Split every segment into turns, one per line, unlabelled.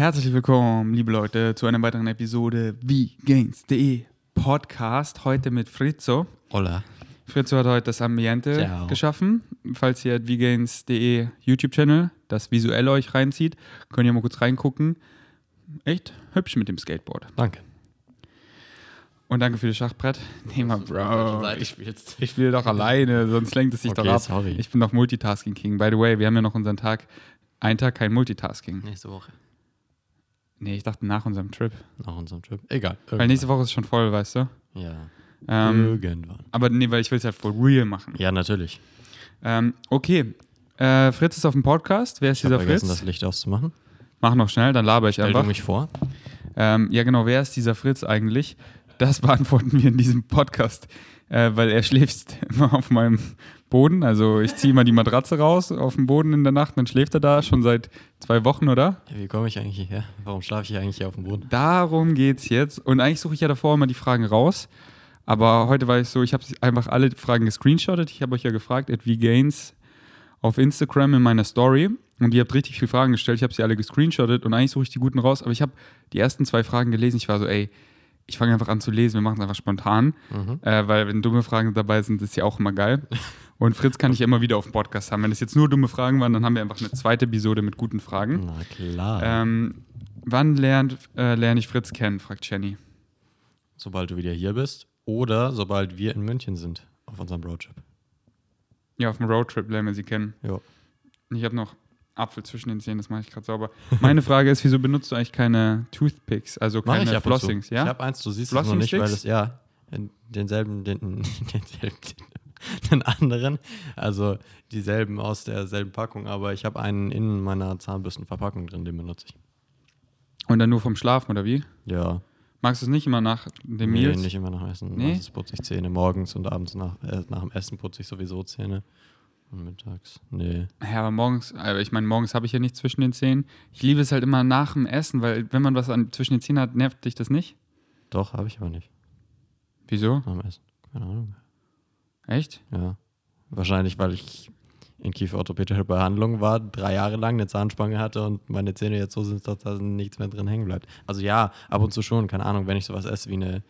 Herzlich willkommen, liebe Leute, zu einer weiteren Episode wie Gains.de Podcast. Heute mit Frizzo.
Hola.
Frizzo hat heute das Ambiente
Ciao.
geschaffen. Falls ihr vgains.de YouTube-Channel das visuell euch reinzieht, könnt ihr mal kurz reingucken. Echt hübsch mit dem Skateboard.
Danke.
Und danke für das Schachbrett. Nee, mal, Bro. Ich, ich spiele doch alleine, sonst lenkt es sich
Okay,
doch ab.
sorry.
Ich bin doch Multitasking King. By the way, wir haben ja noch unseren Tag. Ein Tag kein Multitasking.
Nächste Woche.
Nee, ich dachte nach unserem Trip.
Nach unserem Trip. Egal.
Weil nächste Woche ist schon voll, weißt du?
Ja.
Ähm,
Irgendwann.
aber nee, weil ich will es halt for real machen.
Ja, natürlich.
Ähm, okay. Äh, Fritz ist auf dem Podcast. Wer ist
Ich
dieser
vergessen,
Fritz?
das Licht auszumachen.
Mach noch schnell, dann laber ich
Stell
einfach.
mich vor.
Ähm, ja, genau. Wer ist dieser Fritz eigentlich? Das beantworten wir in diesem Podcast, äh, weil er schläft immer auf meinem Boden. Also ich ziehe mal die Matratze raus auf dem Boden in der Nacht, dann schläft er da schon seit zwei Wochen, oder?
Wie komme ich eigentlich hierher? Warum schlafe ich eigentlich hier auf dem Boden?
Darum geht's jetzt. Und eigentlich suche ich ja davor immer die Fragen raus. Aber heute war ich so, ich habe einfach alle Fragen gescreenshottet. Ich habe euch ja gefragt, at vgains auf Instagram in meiner Story. Und ihr habt richtig viele Fragen gestellt. Ich habe sie alle gescreenshottet und eigentlich suche ich die guten raus. Aber ich habe die ersten zwei Fragen gelesen. Ich war so, ey, ich fange einfach an zu lesen. Wir machen es einfach spontan.
Mhm.
Äh, weil wenn dumme Fragen dabei sind, ist ja auch immer geil. Und Fritz kann ich ja immer wieder auf dem Podcast haben. Wenn es jetzt nur dumme Fragen waren, dann haben wir einfach eine zweite Episode mit guten Fragen.
Na klar.
Ähm, wann lernt, äh, lerne ich Fritz kennen, fragt Jenny.
sobald du wieder hier bist oder sobald wir in München sind auf unserem Roadtrip.
Ja, auf dem Roadtrip lernen wir sie kennen.
Jo.
Ich habe noch Apfel zwischen den Zähnen, das mache ich gerade sauber. Meine Frage ist, wieso benutzt du eigentlich keine Toothpicks, also
Mach
keine. Flossings, ja?
Ich habe eins, du siehst es noch nicht, weil es, ja, denselben, den, denselben, den anderen, also dieselben aus derselben Packung, aber ich habe einen in meiner Zahnbürstenverpackung drin, den benutze ich.
Und dann nur vom Schlafen, oder wie?
Ja,
Magst du es nicht immer nach dem
nee,
Meals?
nicht immer nach Essen.
Nee?
Meistens putze ich Zähne morgens und abends nach, äh, nach dem Essen putze ich sowieso Zähne. Mittags, nee.
Ja, aber morgens, aber ich meine, morgens habe ich ja nichts zwischen den Zähnen. Ich liebe es halt immer nach dem Essen, weil wenn man was an, zwischen den Zähnen hat, nervt dich das nicht?
Doch, habe ich aber nicht.
Wieso?
Nach dem Essen. Keine Ahnung.
Echt?
Ja. Wahrscheinlich, weil ich in kieferorthopädischer Behandlung war, drei Jahre lang eine Zahnspange hatte und meine Zähne jetzt so sind, dass da nichts mehr drin hängen bleibt. Also ja, ab und zu schon, keine Ahnung, wenn ich sowas esse wie eine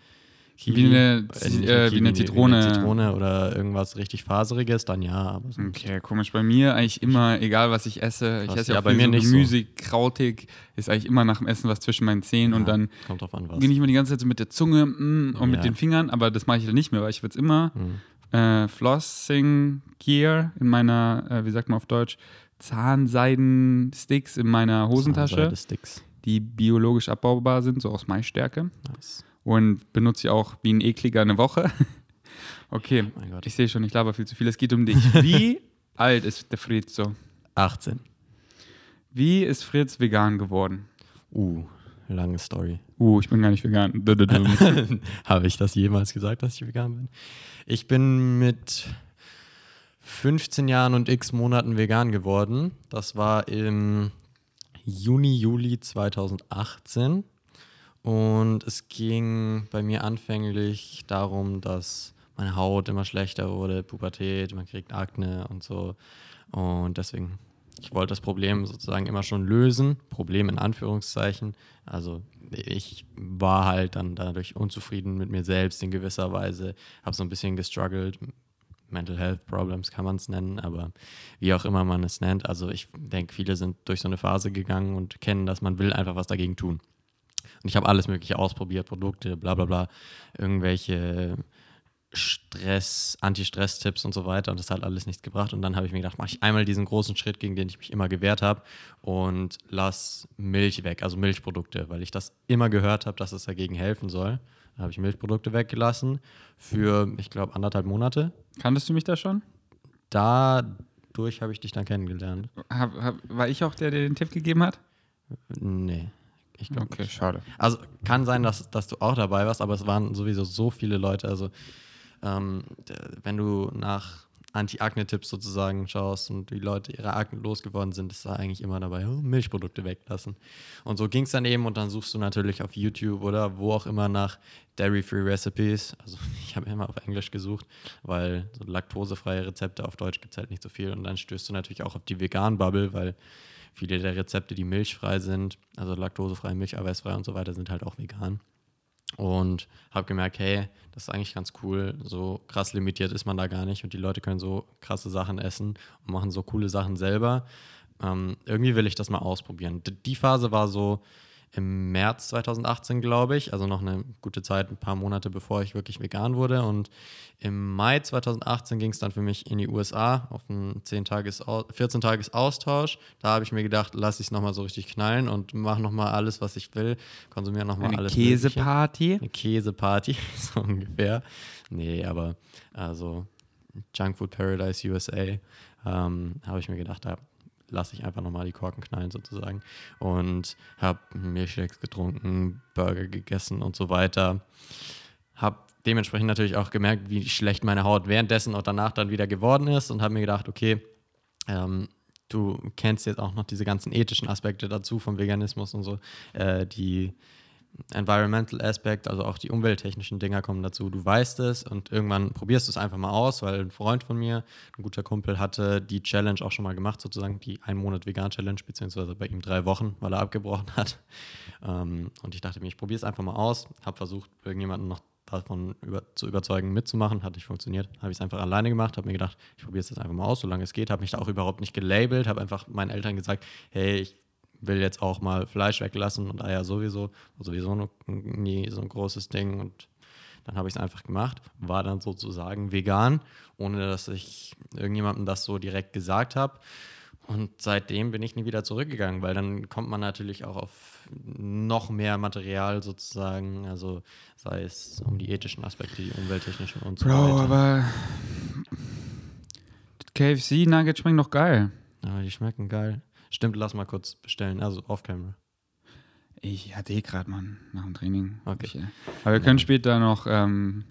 Wie eine,
äh,
äh, wie eine Zitrone.
Wie eine Zitrone oder irgendwas richtig Faseriges, dann ja. Aber sonst-
Okay, komisch. Bei mir eigentlich immer, egal was ich esse, ich
Krass,
esse ja,
ja, bei mir
so
nicht so.
Gemüse, krautig, ist eigentlich immer nach dem Essen was zwischen meinen Zähnen und
Ja,
dann
Kommt drauf an, was.
bin ich immer die ganze Zeit so mit der Zunge mm, und mit
Ja.
den Fingern, aber das mache ich dann nicht mehr, weil ich jetzt immer
Hm.
äh, Flossing Gear in meiner, äh, wie sagt man auf Deutsch, Zahnseiden-Sticks in meiner Hosentasche, die biologisch abbaubar sind, so aus Maisstärke.
Nice.
Und benutze ich auch wie ein ekliger eine Woche. okay,
Mein Gott.
ich sehe schon, ich laber viel zu viel. Es geht um dich. Wie alt ist der Fritz so?
18.
Wie ist Fritz vegan geworden?
Uh, lange Story.
Uh, ich bin gar nicht vegan.
Habe ich das jemals gesagt, dass ich vegan bin? Ich bin mit 15 Jahren und x Monaten vegan geworden. Das war im Juni, Juli 2018. Und es ging bei mir anfänglich darum, dass meine Haut immer schlechter wurde, Pubertät, man kriegt Akne und so. Und deswegen, ich wollte das Problem sozusagen immer schon lösen. Problem in Anführungszeichen. Also ich war halt dann dadurch unzufrieden mit mir selbst in gewisser Weise, habe so ein bisschen gestruggelt. Mental Health Problems kann man es nennen, aber wie auch immer man es nennt. Also ich denke, viele sind durch so eine Phase gegangen und kennen das, man will einfach was dagegen tun. Und ich habe alles Mögliche ausprobiert, Produkte, bla bla bla, irgendwelche Stress, Anti-Stress-Tipps und so weiter und das hat alles nichts gebracht. Und dann habe ich mir gedacht, mache ich einmal diesen großen Schritt, gegen den ich mich immer gewehrt habe und lass Milch weg, also Milchprodukte, weil ich das immer gehört habe, dass es dagegen helfen soll. Da habe ich Milchprodukte weggelassen für, ich glaube, anderthalb Monate.
Kanntest du mich da schon?
Dadurch habe ich dich dann kennengelernt.
Hab, hab, war ich auch der, der den Tipp gegeben hat?
Nee, ich glaube
Okay,
nicht.
schade.
Also kann sein, dass, dass du auch dabei warst, aber es waren sowieso so viele Leute. Also ähm, wenn du nach Anti-Akne-Tipps sozusagen schaust und die Leute ihre Akne losgeworden sind, ist da eigentlich immer dabei, oh, Milchprodukte weglassen. Und so ging es dann eben und dann suchst du natürlich auf YouTube oder wo auch immer nach Dairy-Free Recipes. Also ich habe immer auf Englisch gesucht, weil so laktosefreie Rezepte auf Deutsch gibt es halt nicht so viel. Und dann stößt du natürlich auch auf die Vegan-Bubble, weil viele der Rezepte, die milchfrei sind, also laktosefrei, milcheiweißfrei und so weiter, sind halt auch vegan. Und habe gemerkt, hey, das ist eigentlich ganz cool. So krass limitiert ist man da gar nicht und die Leute können so krasse Sachen essen und machen so coole Sachen selber. Ähm, irgendwie will ich das mal ausprobieren. Die Phase war so, im März 2018, glaube ich, also noch eine gute Zeit, ein paar Monate bevor ich wirklich vegan wurde. Und im Mai 2018 ging es dann für mich in die USA auf einen 10 -Tages 14 Tages Austausch. Da habe ich mir gedacht, lasse ich es nochmal so richtig knallen und mache nochmal alles, was ich will. Konsumiere nochmal alles.
Eine Käseparty?
Eine Käseparty, so ungefähr. Nee, aber also Junk Food Paradise USA ähm, habe ich mir gedacht, da lasse ich einfach nochmal die Korken knallen sozusagen. Und habe Milchshakes getrunken, Burger gegessen und so weiter. Habe dementsprechend natürlich auch gemerkt, wie schlecht meine Haut währenddessen und danach dann wieder geworden ist und habe mir gedacht, okay, ähm, du kennst jetzt auch noch diese ganzen ethischen Aspekte dazu vom Veganismus und so, äh, die Environmental Aspect, also auch die umwelttechnischen Dinger kommen dazu. Du weißt es und irgendwann probierst du es einfach mal aus, weil ein Freund von mir, ein guter Kumpel, hatte die Challenge auch schon mal gemacht, sozusagen die ein Monat Vegan Challenge, beziehungsweise bei ihm drei Wochen, weil er abgebrochen hat. Ähm, und ich dachte mir, ich probiere es einfach mal aus, habe versucht, irgendjemanden noch davon über, zu überzeugen, mitzumachen. Hat nicht funktioniert. Habe ich es einfach alleine gemacht, habe mir gedacht, ich probiere es jetzt einfach mal aus, solange es geht. Habe mich da auch überhaupt nicht gelabelt, habe einfach meinen Eltern gesagt, hey, ich will jetzt auch mal Fleisch weglassen und Eier sowieso, sowieso nie so ein großes Ding und dann habe ich es einfach gemacht, war dann sozusagen vegan, ohne dass ich irgendjemandem das so direkt gesagt habe. Und seitdem bin ich nie wieder zurückgegangen, weil dann kommt man natürlich auch auf noch mehr Material sozusagen, also sei es um die ethischen Aspekte, die umwelttechnischen und so
Bro,
weiter.
aber KFC Nuggets schmecken doch geil.
Aber die schmecken geil. Stimmt, lass mal kurz bestellen, also off camera.
Ich hatte eh gerade, Mann, nach dem Training.
Okay.
Ich, äh, aber wir können später noch ähm,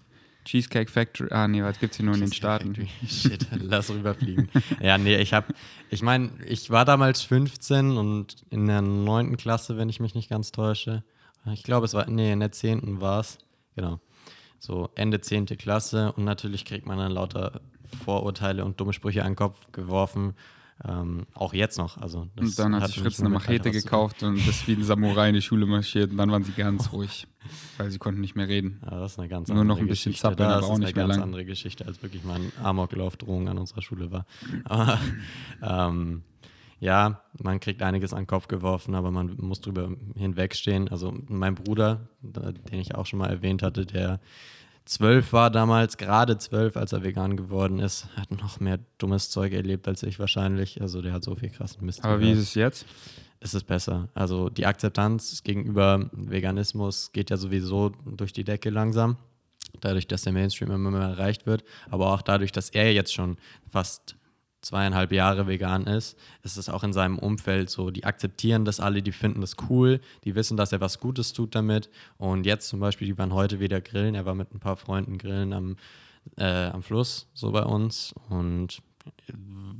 Cheesecake Factory, ah nee, was gibt's hier nur in den Staaten?
Shit, lass rüberfliegen. ja, nee, ich hab, ich meine, ich war damals 15 und in der 9. Klasse, wenn ich mich nicht ganz täusche. Ich glaube, es war, nee, in der 10. war es. Genau. So Ende 10. Klasse und natürlich kriegt man dann lauter Vorurteile und dumme Sprüche an den Kopf geworfen ähm, auch jetzt noch. Also
und dann hat, sich Fritz eine Machete gekauft und ist wie ein Samurai in die Schule marschiert und dann waren sie ganz ruhig, weil sie konnten nicht mehr reden.
Ja, das ist eine ganz
Nur noch ein bisschen
Geschichte. zappeln,
aber auch
nicht
mehr
Das ist eine ganz andere Geschichte, als wirklich mal ein Amoklauf-Drohung an unserer Schule war. Aber ähm, ja, man kriegt einiges an den Kopf geworfen, aber man muss drüber hinwegstehen. Also mein Bruder, den ich auch schon mal erwähnt hatte, der zwölf war damals, gerade zwölf, als er vegan geworden ist, hat noch mehr dummes Zeug erlebt als ich wahrscheinlich. Also der hat so viel krassen Mist.
Aber wie ist es jetzt?
Es ist besser. Also die Akzeptanz gegenüber Veganismus geht ja sowieso durch die Decke langsam. Dadurch, dass der Mainstream immer mehr erreicht wird, aber auch dadurch, dass er jetzt schon fast zweieinhalb Jahre vegan ist, ist es auch in seinem Umfeld so, die akzeptieren das alle, die finden das cool, die wissen, dass er was Gutes tut damit. Und jetzt zum Beispiel, die waren heute wieder grillen, er war mit ein paar Freunden grillen am, äh, am Fluss, so bei uns. Und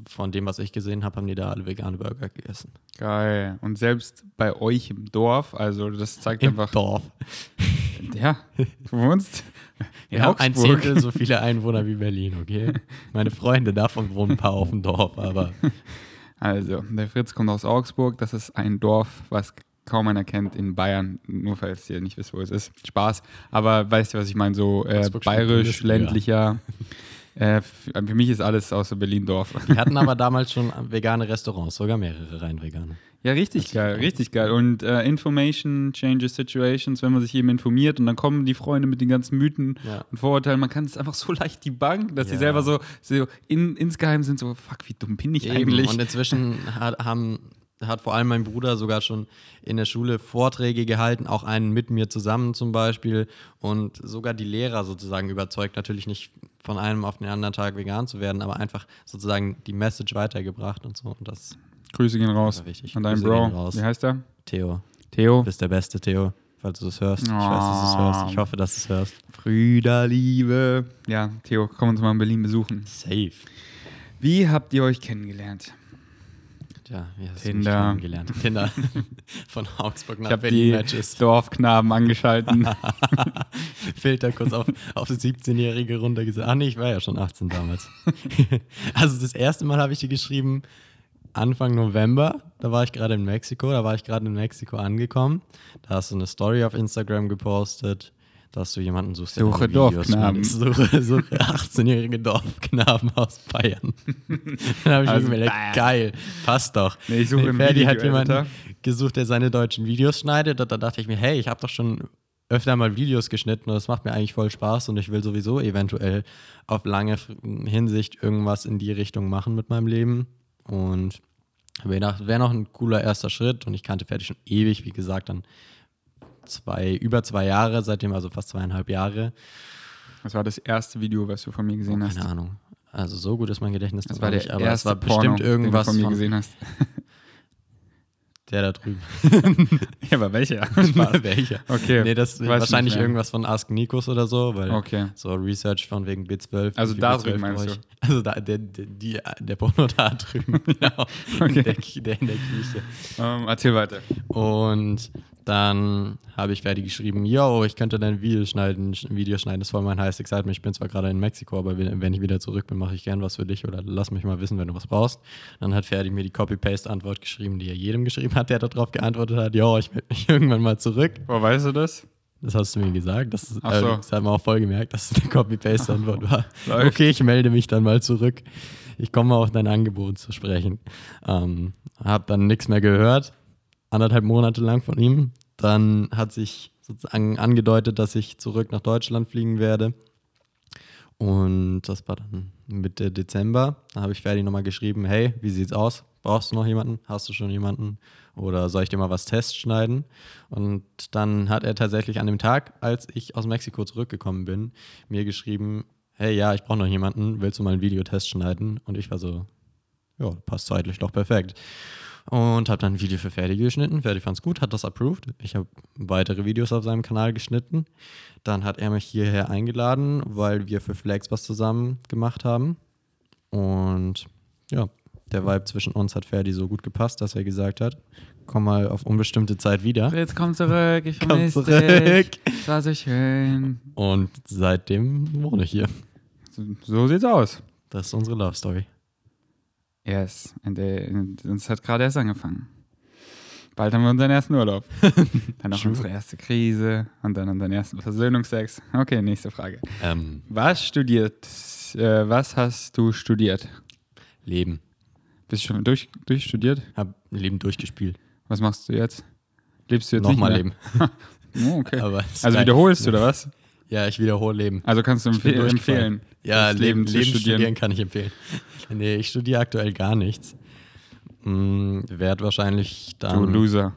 von dem, was ich gesehen habe, haben die da alle vegane Burger gegessen.
Geil. Und selbst bei euch im Dorf, also das zeigt
Im
einfach.
Dorf.
Ja, du wohnst in
Wir haben ein
Augsburg.
Zehntel so viele Einwohner wie Berlin, okay? Meine Freunde davon wohnen ein paar auf dem Dorf, aber
Also, der Fritz kommt aus Augsburg. Das ist ein Dorf, was kaum einer kennt in Bayern. Nur falls ihr nicht wisst, wo es ist. Spaß. Aber weißt du, was ich meine? So äh,
Augsburg
bayerisch, ländlicher. Äh, für mich ist alles außer Berlin-Dorf.
wir hatten aber damals schon vegane Restaurants, sogar mehrere rein vegane.
Ja, richtig geil, richtig geil. Und äh, Information changes situations, wenn man sich eben informiert und dann kommen die Freunde mit den ganzen Mythen
Ja.
und Vorurteilen. Man kann es einfach so leicht die Bank, dass sie
Ja.
selber so, so in, insgeheim sind, so, fuck, wie dumm bin ich
Eben.
eigentlich?
Und inzwischen haben, hat vor allem mein Bruder sogar schon in der Schule Vorträge gehalten, auch einen mit mir zusammen zum Beispiel. Und sogar die Lehrer sozusagen überzeugt, natürlich nicht von einem auf den anderen Tag vegan zu werden, aber einfach sozusagen die Message weitergebracht und so. Und das,
Grüße gehen raus.
Ja, richtig.
An deinen Bro. Wie heißt der?
Theo,
Theo.
du bist der Beste, Theo, falls du es hörst. Ich weiß, dass du es hörst. Ich hoffe, dass du es hörst.
Brüderliebe. Ja, Theo, komm uns mal in Berlin besuchen.
Safe.
Wie habt ihr euch kennengelernt?
Tja, wie hast
Tinder.
du mich kennengelernt? Tinder. Von Augsburg
Ich
nach
habe
Berlin
die
Matches.
Dorfknaben angeschalten.
Filter kurz auf, auf das 17-Jährige runtergesetzt. Ach nee, ich war ja schon 18 damals. also das erste Mal habe ich dir geschrieben, Anfang November, da war ich gerade in Mexiko, da war ich gerade in Mexiko angekommen. Da hast du eine Story auf Instagram gepostet, dass du jemanden suchst, der
Suche Dorfknaben.
Suche, suche 18-jährige Dorfknaben aus Bayern. Dann habe ich
Also,
mir gedacht, geil, passt doch.
Nee, ich suche einen
Ferdi hat jemanden gesucht, der seine deutschen Videos schneidet. Und da dachte ich mir, hey, ich habe doch schon öfter mal Videos geschnitten und das macht mir eigentlich voll Spaß und ich will sowieso eventuell auf lange Hinsicht irgendwas in die Richtung machen mit meinem Leben. Und wäre noch ein cooler erster Schritt und ich kannte Ferdi schon ewig, wie gesagt, dann zwei, über zwei Jahre, seitdem also fast zweieinhalb Jahre.
Das war das erste Video, was du von mir gesehen hast.
Keine Ahnung. Also so gut ist mein Gedächtnis
Das
noch
war der
nicht, aber
erste
es war
Porno,
bestimmt irgendwas
den du von mir
von
gesehen hast.
der da drüben.
ja, aber welcher? Spaß.
Welcher?
Okay.
Nee, das ist wahrscheinlich irgendwas von Ask Nikos oder so, weil
Okay.
so Research von wegen B12.
Also da
B12
drüben meinst
ich? Also da, der, der, die, der Porno da drüben, genau.
Okay.
der, der in der Küche.
Ähm, erzähl weiter.
Und dann habe ich fertig geschrieben, yo, ich könnte dein Video schneiden, ein Video schneiden, das ist voll mein heißes Excitement. Ich bin zwar gerade in Mexiko, aber wenn ich wieder zurück bin, mache ich gern was für dich oder lass mich mal wissen, wenn du was brauchst. Dann hat Ferdi mir die Copy-Paste-Antwort geschrieben, die er jedem geschrieben hat, der darauf geantwortet hat, yo, ich melde mich irgendwann mal zurück.
Woher weißt du das?
Das hast du mir gesagt. Das, ist, äh,
so.
das hat man auch voll gemerkt, dass es eine Copy-Paste-Antwort war.
Läuft.
Okay, ich melde mich dann mal zurück. Ich komme mal auf dein Angebot zu sprechen. Ähm, hab dann nichts mehr gehört. Anderthalb Monate lang von ihm. Dann hat sich sozusagen angedeutet, dass ich zurück nach Deutschland fliegen werde. Und das war dann Mitte Dezember. Da habe ich Ferdi nochmal geschrieben: Hey, wie sieht's aus? Brauchst du noch jemanden? Hast du schon jemanden? Oder soll ich dir mal was Test schneiden? Und dann hat er tatsächlich an dem Tag, als ich aus Mexiko zurückgekommen bin, mir geschrieben: Hey, ja, ich brauche noch jemanden. Willst du mal einen Videotest schneiden? Und ich war so: Ja, passt zeitlich doch perfekt. Und habe dann ein Video für Ferdi geschnitten. Ferdi fand es gut, hat das approved. Ich habe weitere Videos auf seinem Kanal geschnitten. Dann hat er mich hierher eingeladen, weil wir für Flex was zusammen gemacht haben. Und ja, der Vibe zwischen uns hat Ferdi so gut gepasst, dass er gesagt hat, komm mal auf unbestimmte Zeit wieder.
Jetzt komm zurück, ich
Komm
vermisse
zurück.
dich. War so schön.
Und seitdem wohne ich hier.
So, so sieht's aus.
Das ist unsere Love Story.
Yes, und äh, uns hat gerade erst angefangen. Bald haben wir unseren ersten Urlaub. dann
True.
unsere erste Krise und dann unseren ersten Versöhnungsex. Okay, nächste Frage.
Ähm,
Was studiert, äh, was hast du studiert?
Leben.
Bist du schon durch, durchstudiert?
Hab Leben durchgespielt.
Was machst du jetzt? Lebst du jetzt
Nochmal
nicht
Leben.
Leben? Oh, okay. Also wiederholst du oder was?
Ja, ich wiederhole Leben.
Also kannst du
Ich
empfe empfehlen,
Ja, Leben,
zu
Leben
studieren.
studieren kann ich empfehlen. Nee, ich studiere aktuell gar nichts. Hm, werd wahrscheinlich
Du
dann.
Loser.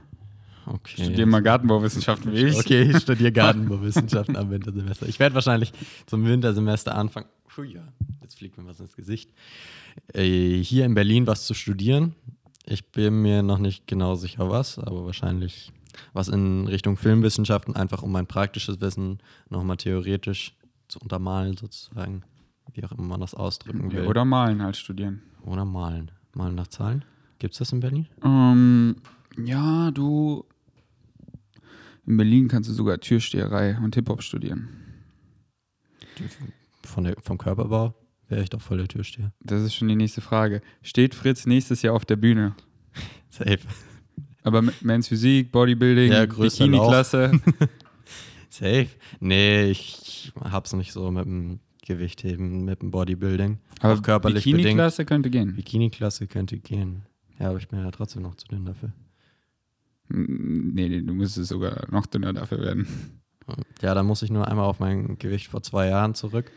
Okay.
Studier mal Gartenbauwissenschaften wie ich.
Okay, ich studiere Gartenbauwissenschaften am Wintersemester. Ich werde wahrscheinlich zum Wintersemester anfangen. Puh, ja, jetzt fliegt mir was ins Gesicht. Äh, hier in Berlin was zu studieren. Ich bin mir noch nicht genau sicher was, aber wahrscheinlich was in Richtung Filmwissenschaften, einfach um mein praktisches Wissen nochmal theoretisch zu untermalen, sozusagen. Wie auch immer man das ausdrücken will.
Oder malen halt studieren.
Oder malen. Malen nach Zahlen. Gibt es das in Berlin?
Ähm, ja, du. In Berlin kannst du sogar Türsteherei und Hip-Hop studieren.
Von der, vom Körperbau wäre ich doch voll der Türsteher.
Das ist schon die nächste Frage. Steht Fritz nächstes Jahr auf der Bühne?
Safe.
Aber Men's Physik, Bodybuilding,
Ja.
Bikini-Klasse.
Safe. Nee, ich hab's nicht so mit dem Gewichtheben, mit dem Bodybuilding.
Aber
Auch körperlich.
Bikini-Klasse könnte gehen.
Bikini-Klasse könnte gehen. Ja, aber ich bin ja trotzdem noch zu dünn dafür.
Mm, Nee, nee, du müsstest sogar noch dünner dafür werden.
Ja, dann muss ich nur einmal auf mein Gewicht vor zwei Jahren zurück.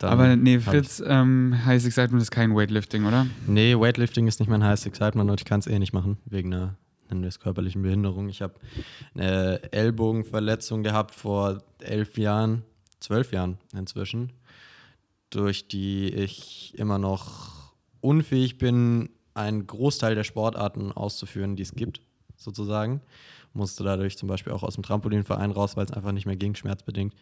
Aber nee, Fritz, ähm, heißt Excitement ist kein Weightlifting, oder?
Nee, Weightlifting ist nicht mein heißes Excitement und ich kann es eh nicht machen, wegen einer, nennen wir es körperlichen Behinderung. Ich habe eine Ellbogenverletzung gehabt vor elf Jahren, zwölf Jahren inzwischen, durch die ich immer noch unfähig bin, einen Großteil der Sportarten auszuführen, die es gibt, sozusagen. Musste dadurch zum Beispiel auch aus dem Trampolinverein raus, weil es einfach nicht mehr ging, schmerzbedingt.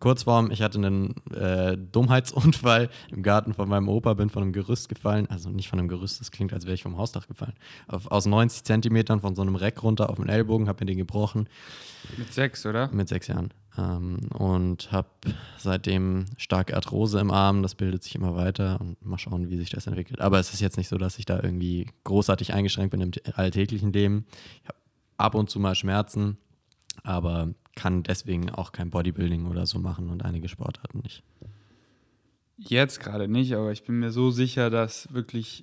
Kurzform, ich hatte einen äh, Dummheitsunfall im Garten von meinem Opa, bin von einem Gerüst gefallen. Also nicht von einem Gerüst, das klingt, als wäre ich vom Hausdach gefallen. Auf, aus 90 Zentimetern von so einem Reck runter auf den Ellbogen, habe mir den gebrochen
Mit sechs, oder?
mit sechs Jahren. Ähm, und habe seitdem starke Arthrose im Arm. Das bildet sich immer weiter und mal schauen, wie sich das entwickelt. Aber es ist jetzt nicht so, dass ich da irgendwie großartig eingeschränkt bin im alltäglichen Leben. Ich habe ab und zu mal Schmerzen, aber kann deswegen auch kein Bodybuilding oder so machen und einige Sportarten nicht.
Jetzt gerade nicht, aber ich bin mir so sicher, dass wirklich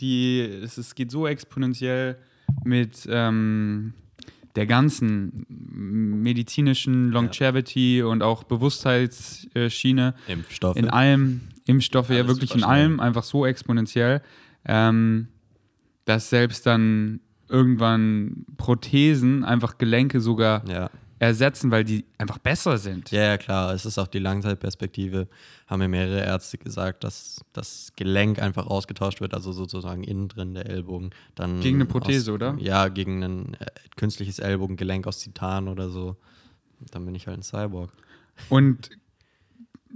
die, es, es geht so exponentiell mit ähm, der ganzen medizinischen Longevity ja. und auch Bewusstheitsschiene.
Impfstoffe.
In allem, Impfstoffe, Alles ja wirklich in allem, einfach so exponentiell, ähm, dass selbst dann irgendwann Prothesen, einfach Gelenke sogar
ja
ersetzen, weil die einfach besser sind.
Ja, ja, klar. Es ist auch die Langzeitperspektive. Haben mir mehrere Ärzte gesagt, dass das Gelenk einfach ausgetauscht wird, also sozusagen innen drin der Ellbogen. Dann
gegen eine Prothese,
aus,
oder?
Ja, gegen ein äh, künstliches Ellbogengelenk aus Titan oder so. Dann bin ich halt ein Cyborg.
Und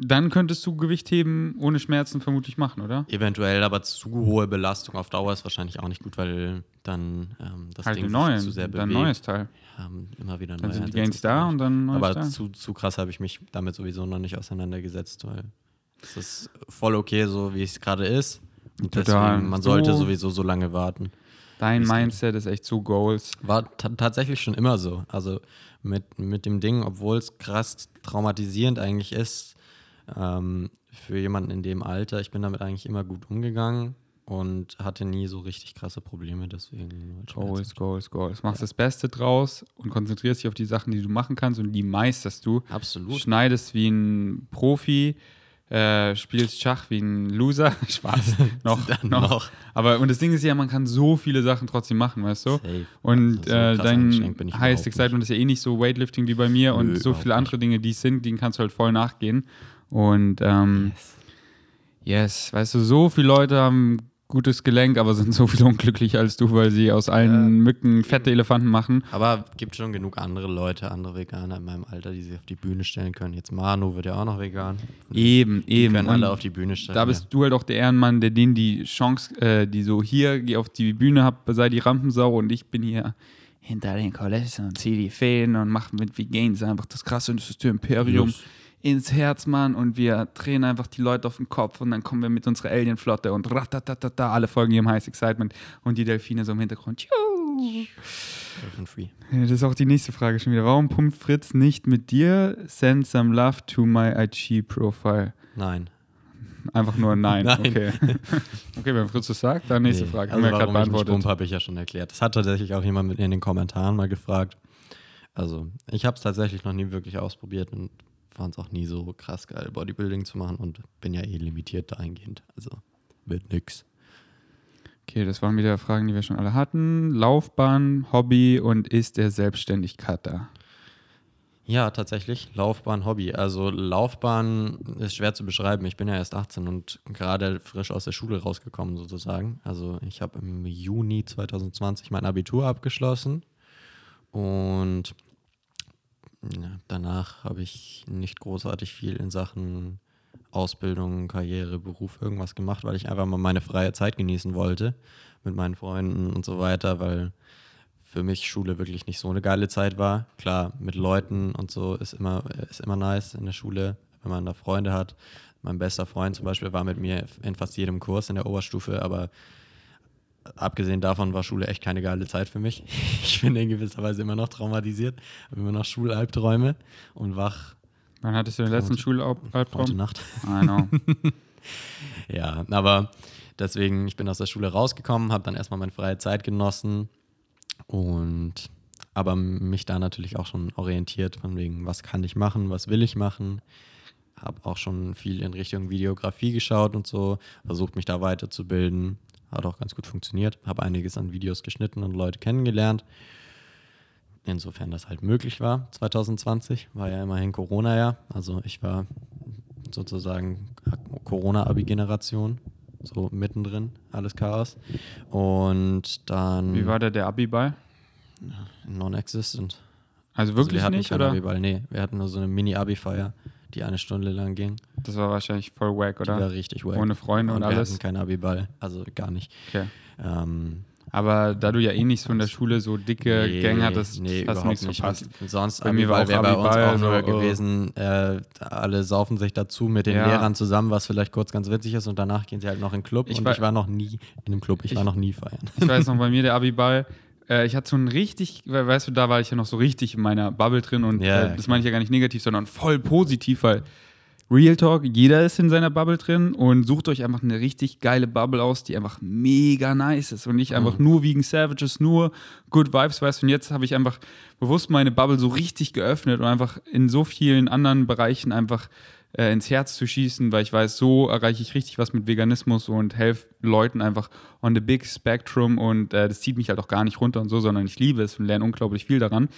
dann könntest du Gewicht heben ohne Schmerzen vermutlich machen, oder?
Eventuell, aber zu hohe Belastung auf Dauer ist wahrscheinlich auch nicht gut, weil dann ähm, das
halt
Ding
neuen,
sich zu sehr bewegt.
Dann neues Teil.
Ja, immer wieder
dann sind die Gains da und dann neues
Aber
da.
zu, zu krass habe ich mich damit sowieso noch nicht auseinandergesetzt, weil es ist voll okay, so wie es gerade ist. Und
Total.
deswegen, man sollte sowieso so lange warten.
Dein Mindset ist echt so Goals.
War tatsächlich schon immer so. Also mit, mit dem Ding, obwohl es krass traumatisierend eigentlich ist, ähm, für jemanden in dem Alter, ich bin damit eigentlich immer gut umgegangen und hatte nie so richtig krasse Probleme, deswegen.
Goals, Goals, Goals. Machst ja. das Beste draus und konzentrierst dich auf die Sachen, die du machen kannst und die meisterst du.
Absolut.
Schneidest wie ein Profi, äh, spielst Schach wie ein Loser. Spaß. noch, noch. noch. Aber und das Ding ist ja, man kann so viele Sachen trotzdem machen, weißt du?
Safe.
Und so äh, dein Highest Excitement ist ja eh nicht so Weightlifting wie bei mir Nö, und so viele andere Dinge, die es sind, denen kannst du halt voll nachgehen. Und ähm, yes. yes, weißt du, so viele Leute haben gutes Gelenk, aber sind so viel unglücklicher als du, weil sie aus allen ja, Mücken fette Elefanten machen.
Aber gibt schon genug andere Leute, andere Veganer in meinem Alter, die sich auf die Bühne stellen können. Jetzt Manu wird ja auch noch vegan.
Eben,
die
eben.
können alle auf die Bühne stellen.
Da bist ja. du halt auch der Ehrenmann, der denen die Chance, äh, die so hier, geh auf die Bühne, hab, sei die Rampensau und ich bin hier hinter den Kulissen und zieh die Fäden und mach mit wie Gains einfach das krasse Imperium. Yes ins Herz, Mann, und wir drehen einfach die Leute auf den Kopf und dann kommen wir mit unserer Alien-Flotte und ratatatata, alle folgen ihrem Heiß Excitement und die Delfine so im Hintergrund. Das ist auch die nächste Frage schon wieder. Warum pumpt Fritz nicht mit dir Send some love to my IG-Profile?
Nein.
Einfach nur nein.
nein.
Okay. okay, wenn Fritz das sagt, dann nächste
nee.
Frage.
Also gerade beantwortet. Pump habe ich ja schon erklärt. Das hat tatsächlich auch jemand in den Kommentaren mal gefragt. Also, ich habe es tatsächlich noch nie wirklich ausprobiert und fand es auch nie so krass geil, Bodybuilding zu machen und bin ja eh limitiert dahingehend. Also wird nix.
Okay, das waren wieder Fragen, die wir schon alle hatten. Laufbahn, Hobby und ist der Selbstständigkeit da?
Ja, tatsächlich. Laufbahn, Hobby. Also Laufbahn ist schwer zu beschreiben. Ich bin ja erst 18 und gerade frisch aus der Schule rausgekommen sozusagen. Also ich habe im Juni 2020 mein Abitur abgeschlossen und ja, danach habe ich nicht großartig viel in Sachen Ausbildung, Karriere, Beruf irgendwas gemacht, weil ich einfach mal meine freie Zeit genießen wollte mit meinen Freunden und so weiter, weil für mich Schule wirklich nicht so eine geile Zeit war. Klar, mit Leuten und so ist immer, ist immer nice in der Schule, wenn man da Freunde hat. Mein bester Freund zum Beispiel war mit mir in fast jedem Kurs in der Oberstufe, aber abgesehen davon war Schule echt keine geile Zeit für mich. Ich bin in gewisser Weise immer noch traumatisiert, habe immer noch Schulalbträume und wach.
Wann hattest du den letzten Schulalbtraum?
Heute Nacht.
I know.
ja, aber deswegen, ich bin aus der Schule rausgekommen, habe dann erstmal meine freie Zeit genossen und aber mich da natürlich auch schon orientiert, von wegen, was kann ich machen, was will ich machen. Habe auch schon viel in Richtung Videografie geschaut und so, versucht mich da weiterzubilden. Hat auch ganz gut funktioniert. Habe einiges an Videos geschnitten und Leute kennengelernt. Insofern das halt möglich war. 2020 war ja immerhin Corona-Jahr. Also ich war sozusagen Corona-Abi-Generation. So mittendrin, alles Chaos. Und dann.
Wie war der, der Abi-Ball?
Non-existent.
Also wirklich
also wir
nicht, oder?
Abi-Ball. Nee, wir hatten nur so eine Mini-Abi-Feier die eine Stunde lang ging.
Das war wahrscheinlich voll wack, oder?
Die war richtig wack.
Ohne Freunde und, und
wir
alles.
hatten keinen Abiball, also gar nicht.
Okay.
Ähm,
Aber da du ja eh nicht so in der Schule so dicke
Nee,
Gang hattest,
nee,
hast du nichts
nicht.
verpasst.
Und sonst
Bei mir war auch
wäre bei uns auch nur
so, oh.
gewesen, äh, alle saufen sich dazu mit den
Ja.
Lehrern zusammen, was vielleicht kurz ganz witzig ist und danach gehen sie halt noch in den Club
Ich
und
war-
ich war noch nie in einem Club, ich, war
Ich-
noch nie feiern.
Ich weiß noch, bei mir der Abiball, äh, ich hatte so ein richtig, we- weißt du, da war ich ja noch so richtig in meiner Bubble drin und
Ja,
äh, das meine ich ja gar nicht negativ, sondern voll positiv, weil Real Talk, jeder ist in seiner Bubble drin und sucht euch einfach eine richtig geile Bubble aus, die einfach mega nice ist und nicht einfach
Mhm.
nur wegen Savages, nur Good Vibes, weißt du, und jetzt habe ich einfach bewusst meine Bubble so richtig geöffnet und einfach in so vielen anderen Bereichen einfach äh, ins Herz zu schießen, weil ich weiß, so erreiche ich richtig was mit Veganismus und helfe Leuten einfach on the big spectrum und äh, das zieht mich halt auch gar nicht runter und so, sondern ich liebe es und lerne unglaublich viel daran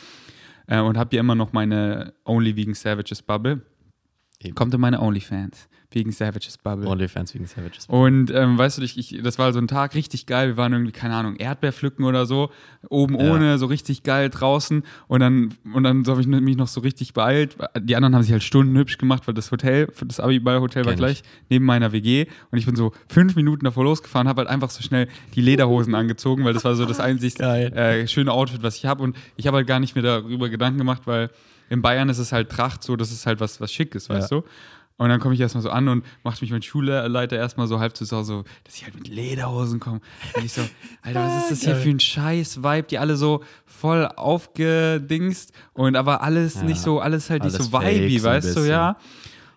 äh, und habe hier immer noch meine Only Vegan Savages Bubble.
Eben.
Kommt in meine OnlyFans. Vegan Savages Bubble.
Onlyfans wegen Savages.
Und ähm, weißt du, ich, ich, das war so ein Tag richtig geil. Wir waren irgendwie, keine Ahnung, Erdbeer pflücken oder so, oben
Ja.
ohne, so richtig geil draußen. Und dann, und dann so habe ich mich noch so richtig beeilt. Die anderen haben sich halt Stunden hübsch gemacht, weil das Hotel, das Abiball-Hotel war gleich neben meiner WG. Und ich bin so fünf Minuten davor losgefahren, habe halt einfach so schnell die Lederhosen angezogen, weil das war so das einzig äh, schöne Outfit, was ich habe. Und ich habe halt gar nicht mehr darüber Gedanken gemacht, weil in Bayern ist es halt Tracht so, das ist halt was, was schick ist, weißt du? Und dann komme ich erstmal so an und macht mich mein Schulleiter erstmal so halb zu Sau, so, dass ich halt mit Lederhosen komme. Und ich so, Alter, was ist das hier für ein scheiß Vibe, die alle so voll aufgedingst und aber alles
Ja.
nicht so, alles halt nicht
Alles
so vibey,
fake so ein
weißt du, ja.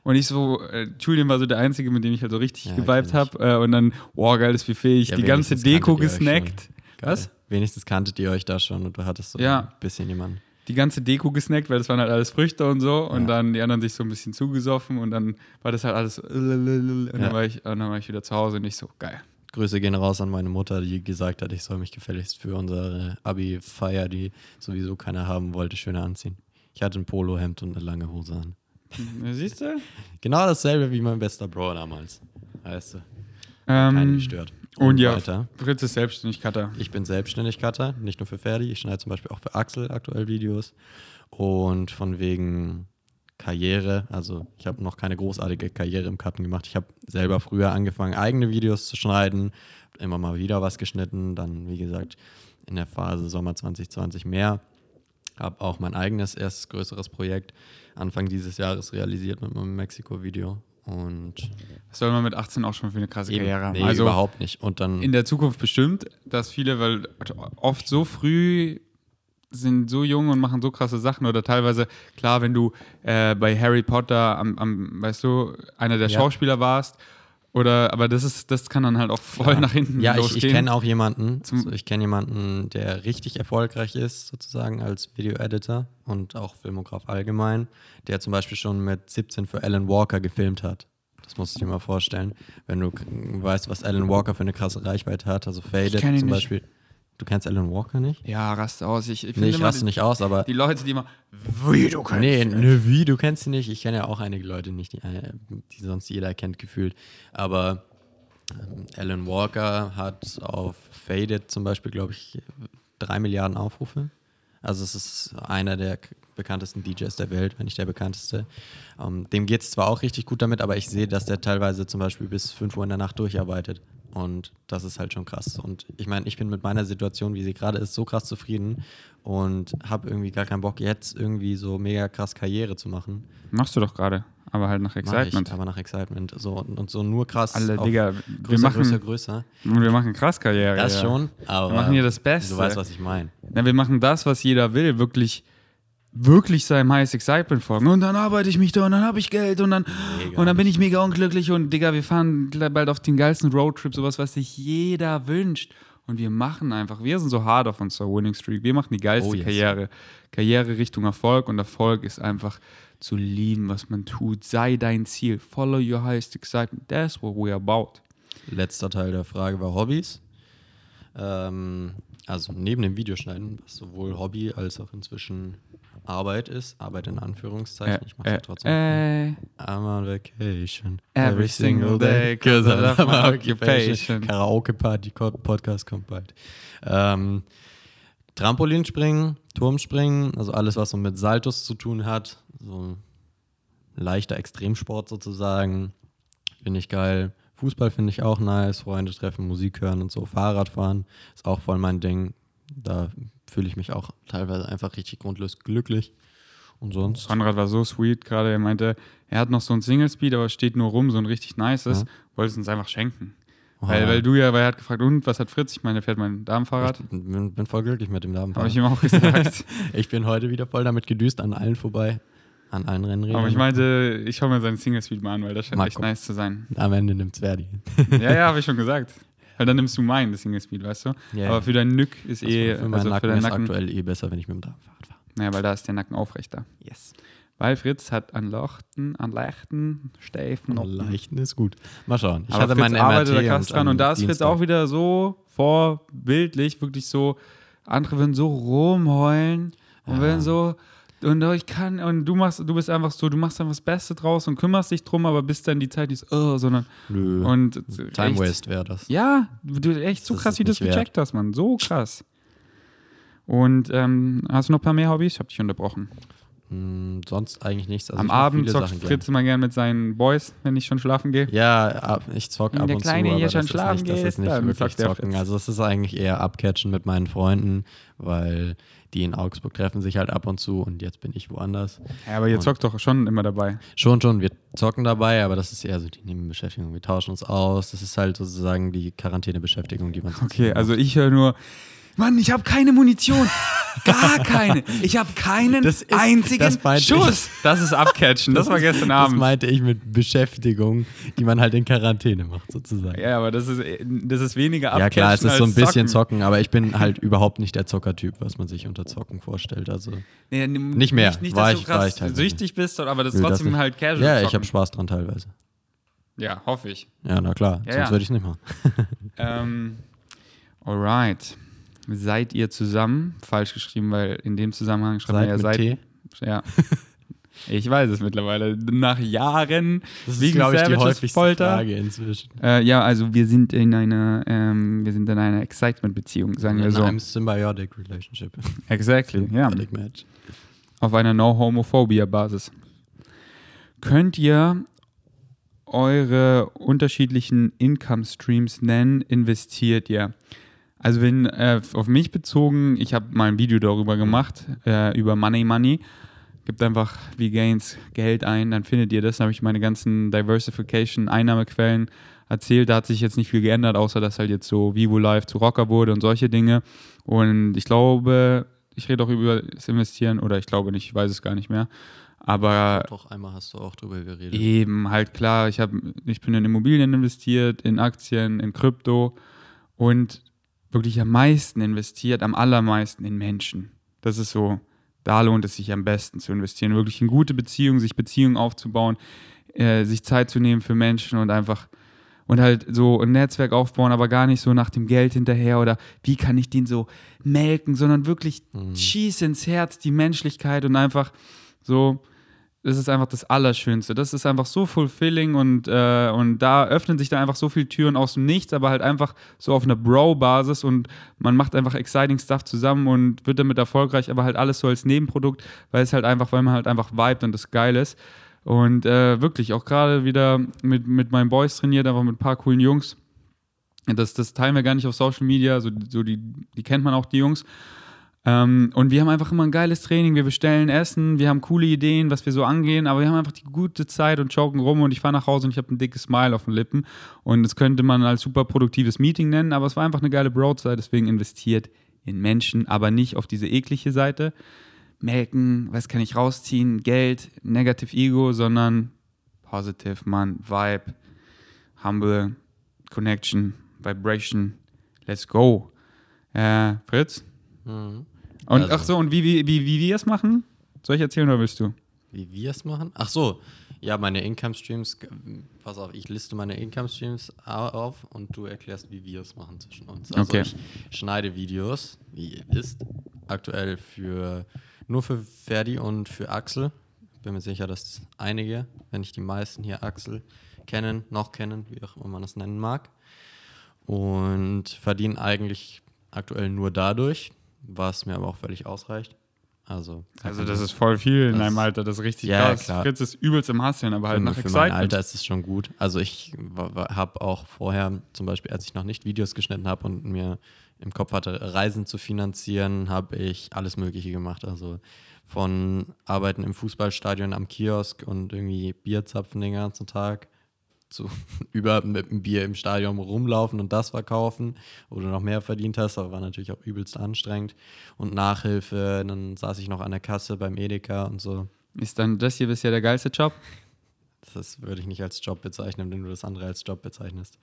Und ich so, äh, Julian war so der Einzige, mit dem ich halt so richtig
Ja,
geweibt habe. Äh, und dann, boah, geiles Buffet, ich
Ja,
die ganze Deko gesnackt. Was?
Wenigstens kanntet ihr euch da schon und du hattest so
Ja.
ein bisschen jemanden.
Die ganze Deko gesnackt, weil das waren halt alles Früchte und so. Und
Ja.
dann die anderen sich so ein bisschen zugesoffen und dann war das halt alles. Und
Ja.
dann, war ich, und dann war ich wieder zu Hause und ich so, geil.
Grüße gehen raus an meine Mutter, die gesagt hat, ich soll mich gefälligst für unsere Abi-Feier, die sowieso keiner haben wollte, schöner anziehen. Ich hatte ein Polohemd und eine lange Hose an.
Siehst du?
Genau dasselbe wie mein bester Bro damals. Weißt du, keinen
Ähm,
gestört.
Und ja,
weiter.
Fritz ist selbstständig Cutter.
Ich bin selbstständig Cutter, nicht nur für Ferdi. Ich schneide zum Beispiel auch für Axel aktuell Videos. Und von wegen Karriere, also ich habe noch keine großartige Karriere im Cutten gemacht. Ich habe selber früher angefangen, eigene Videos zu schneiden, immer mal wieder was geschnitten. Dann, wie gesagt, in der Phase Sommer 2020 mehr. Habe auch mein eigenes erstes größeres Projekt Anfang dieses Jahres realisiert mit meinem Mexiko-Video. Und
Was soll man mit 18 auch schon für eine krasse
eben,
Karriere haben?
nee,
also
überhaupt nicht. Und dann
in der Zukunft bestimmt, dass viele, weil oft so früh sind so jung und machen so krasse Sachen oder teilweise, klar, wenn du äh, bei Harry Potter am, am, weißt du, einer der
Ja.
Schauspieler warst, oder, aber das ist, das kann dann halt auch voll
Ja.
nach hinten
Ja, ich,
losgehen.
ich kenne auch jemanden,
Zum-
so, ich kenne jemanden, der richtig erfolgreich ist, sozusagen als Video-Editor und auch Filmograf allgemein, der zum Beispiel schon mit 17 für Alan Walker gefilmt hat. Das musst du dir mal vorstellen. Wenn du weißt, was Alan Walker für eine krasse Reichweite hat, also Faded zum
nicht.
Du kennst Alan Walker nicht?
Ja, raste aus. Ich, ich
Nee,
finde
ich raste
die,
nicht aus, aber.
die Leute, die immer, wie du kannst.
Nee, ne, wie, du kennst ihn nicht. Ich kenne ja auch einige Leute nicht, die, äh, die sonst jeder kennt, gefühlt. Aber ähm, Alan Walker hat auf Faded zum Beispiel, glaube ich, drei Milliarden Aufrufe. Also es ist einer der bekanntesten DJs der Welt, wenn nicht der bekannteste. Ähm, dem geht es zwar auch richtig gut damit, aber ich sehe, dass der teilweise zum Beispiel bis 5 Uhr in der Nacht durcharbeitet. Und das ist halt schon krass. Und ich meine, ich bin mit meiner Situation, wie sie gerade ist, so krass zufrieden und habe irgendwie gar keinen Bock, jetzt irgendwie so mega krass Karriere zu machen.
Machst du doch gerade, aber halt nach Excitement.
Ich, aber nach Excitement. So, und, und so nur krass.
Alle, Digga, wir
größer,
machen,
größer, größer.
und wir machen krass Karriere.
Das
ja.
schon, aber
Wir machen hier das Beste.
du weißt, was ich meine.
Wir machen das, was jeder will, wirklich, wirklich seinem Highest Excitement folgen. Und dann arbeite ich mich da und dann habe ich Geld und dann, und dann bin ich mega unglücklich und Digga, wir fahren bald auf den geilsten Roadtrip, sowas, was sich jeder wünscht. Und wir machen einfach, wir sind so hart auf unserer Winning Streak. Wir machen die geilste
Oh, yes.
Karriere. Karriere Richtung Erfolg und Erfolg ist einfach zu lieben, was man tut. Sei dein Ziel. Follow your highest excitement. That's what we're about.
Letzter Teil der Frage war Hobbys. Ähm, also neben dem Videoschneiden, was sowohl Hobby als auch inzwischen Arbeit ist. Arbeit in Anführungszeichen. ich mache
äh,
ja trotzdem.
äh,
I'm on vacation.
Every single day, 'cause I love my occupation.
Karaoke-Party, Podcast kommt bald. Ähm, Trampolinspringen, Turmspringen, also alles, was so mit Saltos zu tun hat. So ein leichter Extremsport sozusagen. Finde ich geil. Fußball finde ich auch nice, Freunde treffen, Musik hören und so. Fahrradfahren ist auch voll mein Ding. Da fühle ich mich auch teilweise einfach richtig grundlos glücklich. Und sonst?
Konrad war so sweet gerade. Er meinte, er hat noch so ein Single Speed, aber steht nur rum, so ein richtig nices.
Ja.
Wollte es uns einfach schenken.
Oh,
Weil, weil du ja, weil er hat gefragt, und was hat Fritz? Ich meine, er fährt mein Damenfahrrad.
Ich bin, bin voll glücklich mit dem Namen.
Habe ich ihm auch gesagt.
Ich bin heute wieder voll damit gedüst, an allen vorbei, an allen Rennrädern.
aber ich meinte, ich schaue mir seinen Single Speed mal an, weil das scheint
Mal
echt nice zu sein.
Am Ende nimmt's Verdi.
Ja, ja, habe ich schon gesagt. Weil dann nimmst du meinen, das Single Speed, weißt du?
Ja,
aber für deinen Nück ist eh,
Also für meinen
also
Nacken
für deinen
ist
Nacken,
aktuell eh besser, wenn ich mit dem Damenfahrrad fahre.
naja, weil da ist der Nacken aufrechter.
Yes.
Weil Fritz hat an Lochten, an leichten, steifen Noppen.
Leichten ist gut. Mal schauen. Ich
Aber
hatte
Fritz
meinen
arbeitet
MRT
krass dran und da ist Fritz
Dienstag.
auch wieder so vorbildlich, wirklich so, andere würden so rumheulen und
Ja.
würden so, und ich kann, und du machst, du bist einfach so, du machst einfach das Beste draus und kümmerst dich drum, aber bist dann die Zeit nicht so, oh, sondern,
Nö.
und
Time
echt,
Waste wäre das.
Ja, du echt so
Das
krass,
ist
wie du das gecheckt hast, Mann, so krass. Und ähm, hast du noch ein paar mehr Hobbys? Ich hab dich unterbrochen.
Hm, sonst eigentlich nichts. Also
Am Abend zockt
Sachen
Fritz immer gern mit seinen Boys, wenn ich schon schlafen gehe.
Ja, ich zock
Wenn
ab
der
und
Kleine
zu,
hier
aber
schon
das
schlafen
ist nicht, das
geht,
ist nicht
dann
wirklich zocken. Also es ist eigentlich eher abcatchen mit meinen Freunden, weil die in Augsburg treffen sich halt ab und zu und jetzt bin ich woanders.
Ja, aber ihr
Und-
zockt doch schon immer dabei.
Schon, schon, wir zocken dabei, aber das ist eher so die Nebenbeschäftigung. Wir tauschen uns aus. Das ist halt sozusagen die Quarantänebeschäftigung, die man
Okay, also ich höre nur, Mann, ich habe keine Munition. Gar keine. Ich habe keinen
Das ist-
einzigen
das meinte ich.
Schuss. Das ist Abcatchen. Das, war gestern
Das
Abend.
meinte ich mit Beschäftigung, die man halt in Quarantäne macht, sozusagen.
ja, aber das ist, das ist weniger Abcatchen
Ja, klar, es ist so ein bisschen
Zocken.
zocken, aber ich bin halt überhaupt nicht der Zockertyp, was man sich unter Zocken vorstellt. Also,
Nee,
Nicht mehr.
Nicht, nicht
War
dass
ich-
du
war
krass
ich teilweise.
süchtig bist, aber das ist
das
trotzdem
nicht.
halt casual
ja, ich
zocken.
habe Spaß dran teilweise.
Ja, hoffe ich.
Ja, na klar,
Ja,
sonst
ja.
würde ich es nicht machen.
Ähm, alright. Seid ihr zusammen? Falsch geschrieben, weil in dem Zusammenhang schreibt man ja seid.
T.
Ja. Ich weiß es mittlerweile. Nach Jahren
Das ist, glaube ich, die
Savages
häufigste
Folter.
Frage inzwischen.
Äh, ja, also wir sind in einer, ähm, wir sind in einer Excitement-Beziehung, sagen wir
In
so.
einem Symbiotic Relationship.
Exactly, ja.
Match.
Auf einer No-Homophobia-Basis. Könnt ihr eure unterschiedlichen Income-Streams nennen? Investiert ihr? Also wenn äh, auf mich bezogen, ich habe mal ein Video darüber gemacht, äh, über Money Money. Gebt einfach wie Gains Geld ein, dann findet ihr das. Da habe ich meine ganzen Diversification Einnahmequellen erzählt. Da hat sich jetzt nicht viel geändert, außer dass halt jetzt so Vivo Live zu Rocker wurde und solche Dinge. Und ich glaube, ich rede auch über das Investieren oder ich glaube nicht, ich weiß es gar nicht mehr. Aber
Doch, einmal hast du auch drüber geredet.
Eben, halt klar, ich, hab, ich bin in Immobilien investiert, in Aktien, in Krypto und wirklich am meisten investiert, am allermeisten in Menschen. Das ist so, da lohnt es sich am besten zu investieren. Wirklich in gute Beziehungen, sich Beziehungen aufzubauen, äh, sich Zeit zu nehmen für Menschen und einfach und halt so ein Netzwerk aufbauen, aber gar nicht so nach dem Geld hinterher oder wie kann ich den so melken, sondern wirklich schieß ins Herz die Menschlichkeit und einfach so, das ist einfach das Allerschönste. Das ist einfach so fulfilling und, äh, und da öffnen sich dann einfach so viele Türen aus dem Nichts, aber halt einfach so auf einer Bro-Basis und man macht einfach exciting Stuff zusammen und wird damit erfolgreich, aber halt alles so als Nebenprodukt, weil es halt einfach, weil man halt einfach vibet und das geil ist. Und äh, wirklich, auch gerade wieder mit, mit meinen Boys trainiert, einfach mit ein paar coolen Jungs. Das, das teilen wir gar nicht auf Social Media, so, so die, die kennt man auch, die Jungs. Ähm, und wir haben einfach immer ein geiles Training. Wir bestellen Essen, wir haben coole Ideen, was wir so angehen, aber wir haben einfach die gute Zeit und joken rum und ich fahre nach Hause und ich habe ein dickes Smile auf den Lippen. Und das könnte man als super produktives Meeting nennen, aber es war einfach eine geile Broadzeit, deswegen investiert in Menschen, aber nicht auf diese eklige Seite. Melken, was kann ich rausziehen, Geld, Negative Ego, sondern Positive, Mann, Vibe, Humble, Connection, Vibration, let's go. Äh, Fritz?
Mhm.
Und
Also-
ach so, und wie, wie, wie, wie wir es machen? Soll ich erzählen oder willst du?
Wie wir es machen? Ach so, ja, meine Income-Streams. Pass auf, ich liste meine Income-Streams auf und du erklärst, wie wir es machen zwischen uns. Also
Okay.
ich schneide Videos, wie ihr wisst, aktuell für nur für Ferdi und für Axel. Bin mir sicher, dass einige, wenn nicht die meisten hier Axel kennen, noch kennen, wie auch immer man das nennen mag. Und verdienen eigentlich aktuell nur dadurch, was mir aber auch völlig ausreicht. Also,
Also das ist voll viel in deinem Alter, das ist richtig
Ja,
krass.
klar.
Fritz ist übelst im Hasseln, aber halt
für,
nach
für mein
Excitement.
Alter ist es schon gut. Also ich habe auch vorher, zum Beispiel als ich noch nicht Videos geschnitten habe und mir im Kopf hatte, Reisen zu finanzieren, habe ich alles Mögliche gemacht. Also von Arbeiten im Fußballstadion am Kiosk und irgendwie Bier zapfen den ganzen Tag zu über mit dem Bier im Stadion rumlaufen und das verkaufen, wo du noch mehr verdient hast, aber war natürlich auch übelst anstrengend. Und Nachhilfe, dann saß ich noch an der Kasse beim Edeka und so.
Ist dann das hier bisher der geilste Job?
Das würde ich nicht als Job bezeichnen, wenn du das andere als Job bezeichnest.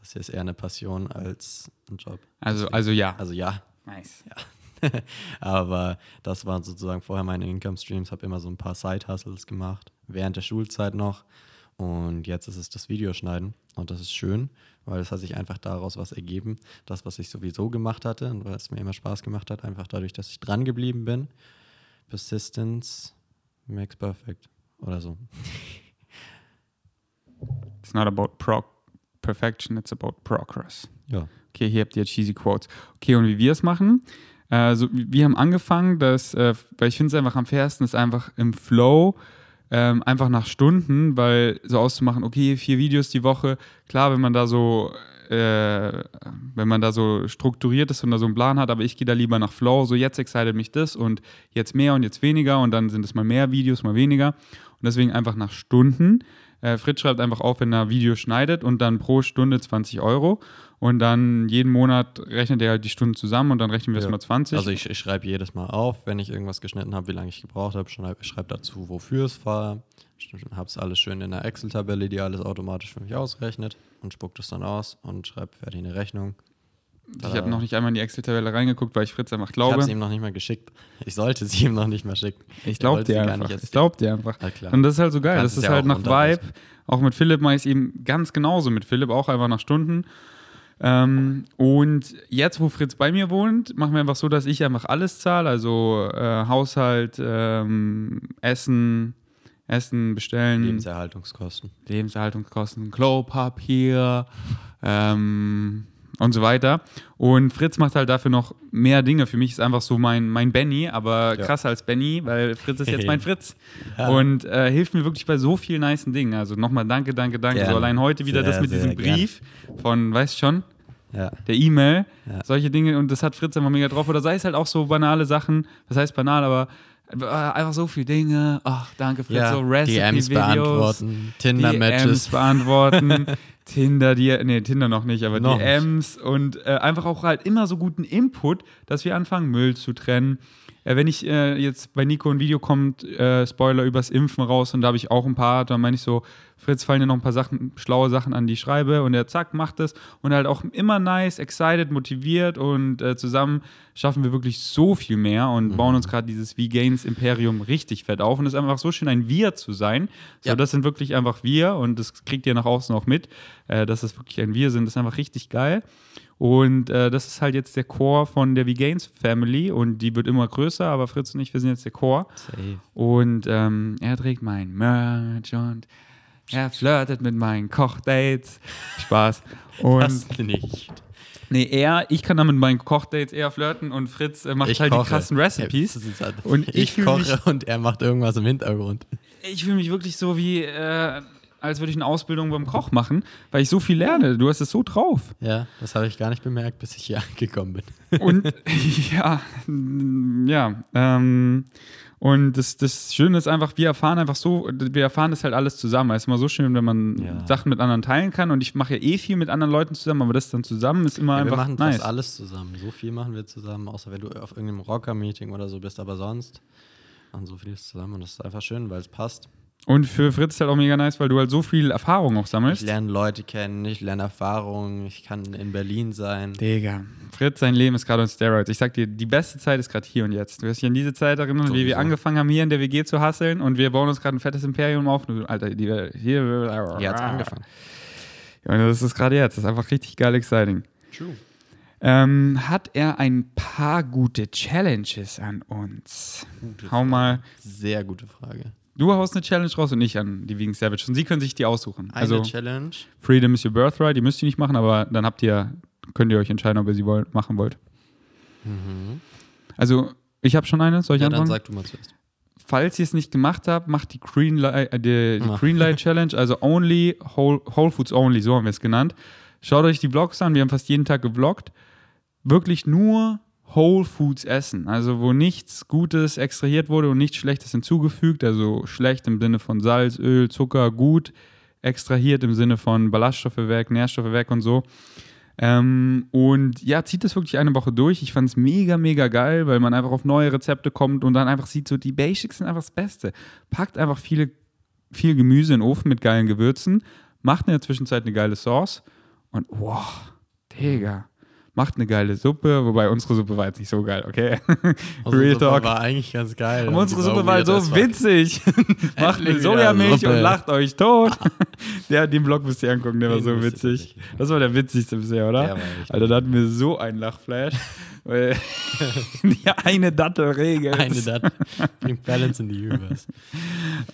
Das hier ist eher eine Passion als ein Job.
Also, also ja.
Also ja,
nice.
aber das waren sozusagen vorher meine Income Streams. Habe immer so ein paar Side Hustles gemacht, während der Schulzeit noch. Und jetzt ist es das Videoschneiden. Und das ist schön, weil es hat sich einfach daraus was ergeben. Das, was ich sowieso gemacht hatte und weil es mir immer Spaß gemacht hat, einfach dadurch, dass ich dran geblieben bin. Persistence makes perfect. Oder so.
It's not about pro perfection, it's about progress.
Ja.
Okay, hier habt ihr cheesy Quotes. Okay, und wie wir es machen? Äh, so, wir haben angefangen, dass, äh, weil ich finde es einfach am fairsten, ist einfach im Flow, ähm, einfach nach Stunden, weil so auszumachen, okay, vier Videos die Woche, klar, wenn man da so, äh, wenn man da so strukturiert ist und da so einen Plan hat, aber ich gehe da lieber nach Flow, so jetzt excited mich das und jetzt mehr und jetzt weniger und dann sind es mal mehr Videos, mal weniger und deswegen einfach nach Stunden. Äh, Fritz schreibt einfach auf, wenn er Video schneidet und dann pro Stunde 20 Euro. Und dann jeden Monat rechnet er halt die Stunden zusammen und dann rechnen wir es
Ja.
mal 20.
Also ich, ich schreibe jedes Mal auf, wenn ich irgendwas geschnitten habe, wie lange ich gebraucht habe. Schreib, ich schreibe dazu, wofür es war. Habe es alles schön in der Excel-Tabelle, die alles automatisch für mich ausrechnet und spuckt es dann aus und schreibe fertig eine Rechnung.
ich habe noch nicht einmal in die Excel-Tabelle reingeguckt, weil ich Fritz einfach
Ich
glaube.
habe sie ihm noch nicht mal geschickt. Ich sollte sie ihm noch nicht mal schicken.
Ich glaube
wollte sie
dir
gar
einfach. Ich glaube dir einfach. Und das ist halt so geil.
Kannst
das
es
ist
ja
halt
auch
nach Vibe. Auch mit Philipp mache ich es eben ganz genauso mit Philipp, auch einfach nach Stunden. Ähm, und jetzt, wo Fritz bei mir wohnt, machen wir einfach so, dass ich einfach alles zahle. Also äh, Haushalt, ähm, Essen, Essen bestellen.
Lebenserhaltungskosten.
Lebenserhaltungskosten, Klopapier ähm, und so weiter. Und Fritz macht halt dafür noch mehr Dinge. Für mich ist einfach so mein, mein Benny, aber
Ja.
krasser als Benny, weil Fritz ist jetzt mein Fritz.
Ja.
Und äh, hilft mir wirklich bei so vielen nice Dingen. Also nochmal danke, danke, danke.
Gerne.
So allein heute wieder das
Sehr,
mit diesem
gerne.
Brief von, weißt schon,
Ja.
der E-Mail, solche Dinge und das hat Fritz einfach mega drauf. Oder sei es halt auch so banale Sachen, das heißt banal, aber äh, einfach so viele Dinge. Ach, danke Fritz,
ja.
so Recipe-Videos.
beantworten,
DMs
Tinder-Matches.
beantworten, Tinder, die, nee, Tinder noch nicht, aber
Noch
DMs und äh, einfach auch halt immer so guten Input, dass wir anfangen, Müll zu trennen. Äh, wenn ich äh, jetzt bei Nico ein Video kommt, äh, Spoiler übers Impfen raus und da habe ich auch ein paar, dann meine ich so, Fritz, fallen dir noch ein paar Sachen, schlaue Sachen an, die ich schreibe und er zack, macht es und halt auch immer nice, excited, motiviert und äh, zusammen schaffen wir wirklich so viel mehr und
Mhm.
bauen uns gerade dieses V-Gains Imperium richtig fett auf und es ist einfach so schön, ein Wir zu sein. So,
Ja.
das sind wirklich einfach wir und das kriegt ihr nach außen auch mit, äh, dass es wirklich ein Wir sind. Das ist einfach richtig geil. Und äh, das ist halt jetzt der Core von der V-Gains Family und die wird immer größer, aber Fritz und ich, wir sind jetzt der Core.
Safe.
Und ähm, er trägt mein Merch und er flirtet mit meinen Kochdates. Spaß. Und
Das nicht.
nee, er, ich kann damit mit meinen Kochdates eher flirten und Fritz äh, macht halt die krassen Recipes.
Ja, halt-
Und ich
ich koche
mich-
und er macht irgendwas im Hintergrund.
Ich fühle mich wirklich so wie, äh, als würde ich eine Ausbildung beim Koch machen, weil ich so viel lerne. Du hast es so drauf.
Ja, das habe ich gar nicht bemerkt, bis ich hier angekommen bin.
Und ja, ja. Ähm, und das, das Schöne ist einfach, wir erfahren einfach so, wir erfahren das halt alles zusammen. Es ist immer so schön, wenn man
Ja.
Sachen mit anderen teilen kann. Und ich mache ja eh viel mit anderen Leuten zusammen, aber das dann zusammen ist immer
Ja, wir
einfach
machen
nice.
fast alles zusammen. So viel machen wir zusammen, außer wenn du auf irgendeinem Rocker-Meeting oder so bist, aber sonst machen so vieles zusammen und das ist einfach schön, weil es passt.
Und für Fritz ist halt auch mega nice, weil du halt so viel Erfahrung auch
Ich
sammelst.
lerne Leute kennen, ich lerne Erfahrungen, ich kann in Berlin sein.
Digga, Fritz, sein Leben ist gerade on Steroids. Ich sag dir, die beste Zeit ist gerade hier und jetzt. Du wirst dich an diese Zeit erinnern, wie wir
Sowieso.
angefangen haben, hier in der WG zu hasseln und wir bauen uns gerade ein fettes Imperium auf. Alter, die, hier,
Hier hat's angefangen.
Ja, und das ist gerade jetzt. Das ist einfach richtig geil exciting.
True.
Ähm, hat er ein paar gute Challenges an uns? Hau mal.
Sehr gute Frage.
Du haust eine Challenge raus und ich an die Vegan Savage. Und sie können sich die aussuchen.
Eine
also,
Challenge.
Freedom is your birthright. Die müsst ihr nicht machen, aber dann habt ihr, könnt ihr euch entscheiden, ob ihr sie wollt, machen wollt.
Mhm.
Also, Ich habe schon eine, soll ich
Ja, dann
anfangen?
sag du mal zuerst.
Falls ihr es nicht gemacht habt, macht die Greenlight, äh, die, die. Greenlight Challenge, also only, Whole, Whole Foods Only, so haben wir es genannt. Schaut euch die Vlogs an, wir haben fast jeden Tag gevloggt. Wirklich nur Whole Foods essen, also wo nichts Gutes extrahiert wurde und nichts Schlechtes hinzugefügt, also schlecht im Sinne von Salz, Öl, Zucker, gut extrahiert im Sinne von Ballaststoffe weg, Nährstoffe weg und so. Ähm, und ja, zieht das wirklich eine Woche durch. Ich fand es mega, mega geil, weil man einfach auf neue Rezepte kommt und dann einfach sieht, so die Basics sind einfach das Beste. Packt einfach viele, viel Gemüse in den Ofen mit geilen Gewürzen, macht in der Zwischenzeit eine geile Sauce und wow, Digga. Macht eine geile Suppe, wobei unsere Suppe war jetzt nicht so geil, okay?
Unsere
Real
Suppe
Talk.
war eigentlich ganz geil.
Aber unsere Suppe war so witzig. Macht eine Sojamilch und lacht euch tot. ja, den Vlog müsst ihr angucken, der war
Den
so
müsst ihr
witzig. Das war der witzigste bisher, oder?
Der war echt
Alter, da hatten wir so einen Lachflash. die eine Dattel regelt.
Eine dat bringt Balance in die Universe.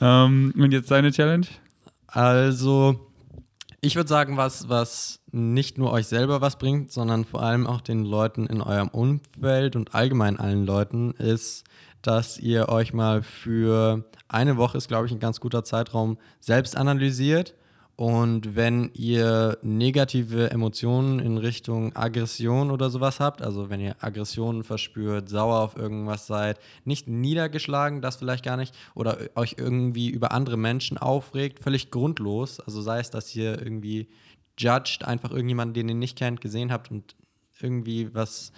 Ähm, und jetzt deine Challenge?
Also, ich würde sagen, was, was nicht nur euch selber was bringt, sondern vor allem auch den Leuten in eurem Umfeld und allgemein allen Leuten, ist, dass ihr euch mal für eine Woche, ist glaube ich ein ganz guter Zeitraum, selbst analysiert. Und wenn ihr negative Emotionen in Richtung Aggression oder sowas habt, also wenn ihr Aggressionen verspürt, sauer auf irgendwas seid, nicht niedergeschlagen, das vielleicht gar nicht, oder euch irgendwie über andere Menschen aufregt, völlig grundlos, also sei es, dass ihr irgendwie judged, einfach irgendjemanden, den ihr nicht kennt, gesehen habt und irgendwie was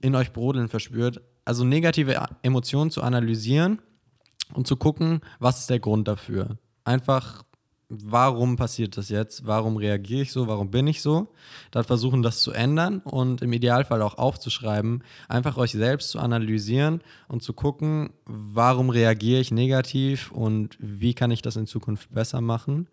in euch brodeln verspürt. Also negative Emotionen zu analysieren und zu gucken, was ist der Grund dafür. Einfach, warum passiert das jetzt? Warum reagiere ich so? Warum bin ich so? Dann versuchen, das zu ändern und im Idealfall auch aufzuschreiben. Einfach euch selbst zu analysieren und zu gucken, warum reagiere ich negativ und wie kann ich das in Zukunft besser machen,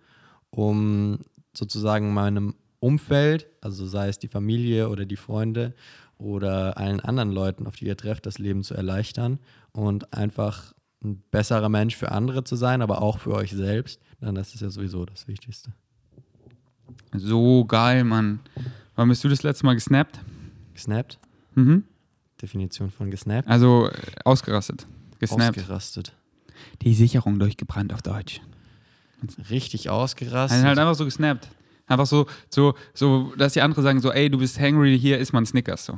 um sozusagen meinem Umfeld, also sei es die Familie oder die Freunde oder allen anderen Leuten, auf die ihr trefft, das Leben zu erleichtern und einfach ein besserer Mensch für andere zu sein, aber auch für euch selbst. Dann das ist ja sowieso das Wichtigste.
So geil, Mann. Wann bist du das letzte Mal gesnappt?
Gesnappt?
Mhm.
Definition von gesnappt?
Also äh, ausgerastet. Gesnappt.
Ausgerastet.
Die Sicherung durchgebrannt auf Deutsch.
Richtig
Also
ausgerastet.
halt einfach so gesnappt. Einfach so, so, so, dass die anderen sagen so, ey, du bist hangry, hier isst man Snickers. So.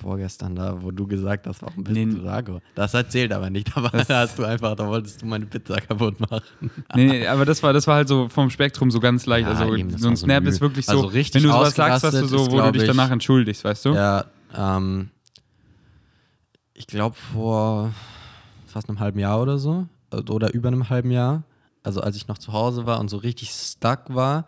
Vorgestern da, wo du gesagt hast, warum bist
Nee.
du Drago? Das erzählt aber nicht, aber da hast du einfach, da wolltest du meine Pizza kaputt machen.
Nee, nee, aber das war, das war halt so vom Spektrum so ganz leicht.
Ja,
also
eben, das
so ein
so
Snap
Mühe.
ist wirklich so,
Also richtig
wenn du sowas sagst, was du so,
ist,
wo du dich
ich-
danach entschuldigst, weißt du?
Ja, ähm, ich glaube vor fast einem halben Jahr oder so, äh, oder über einem halben Jahr, also als ich noch zu Hause war und so richtig stuck war.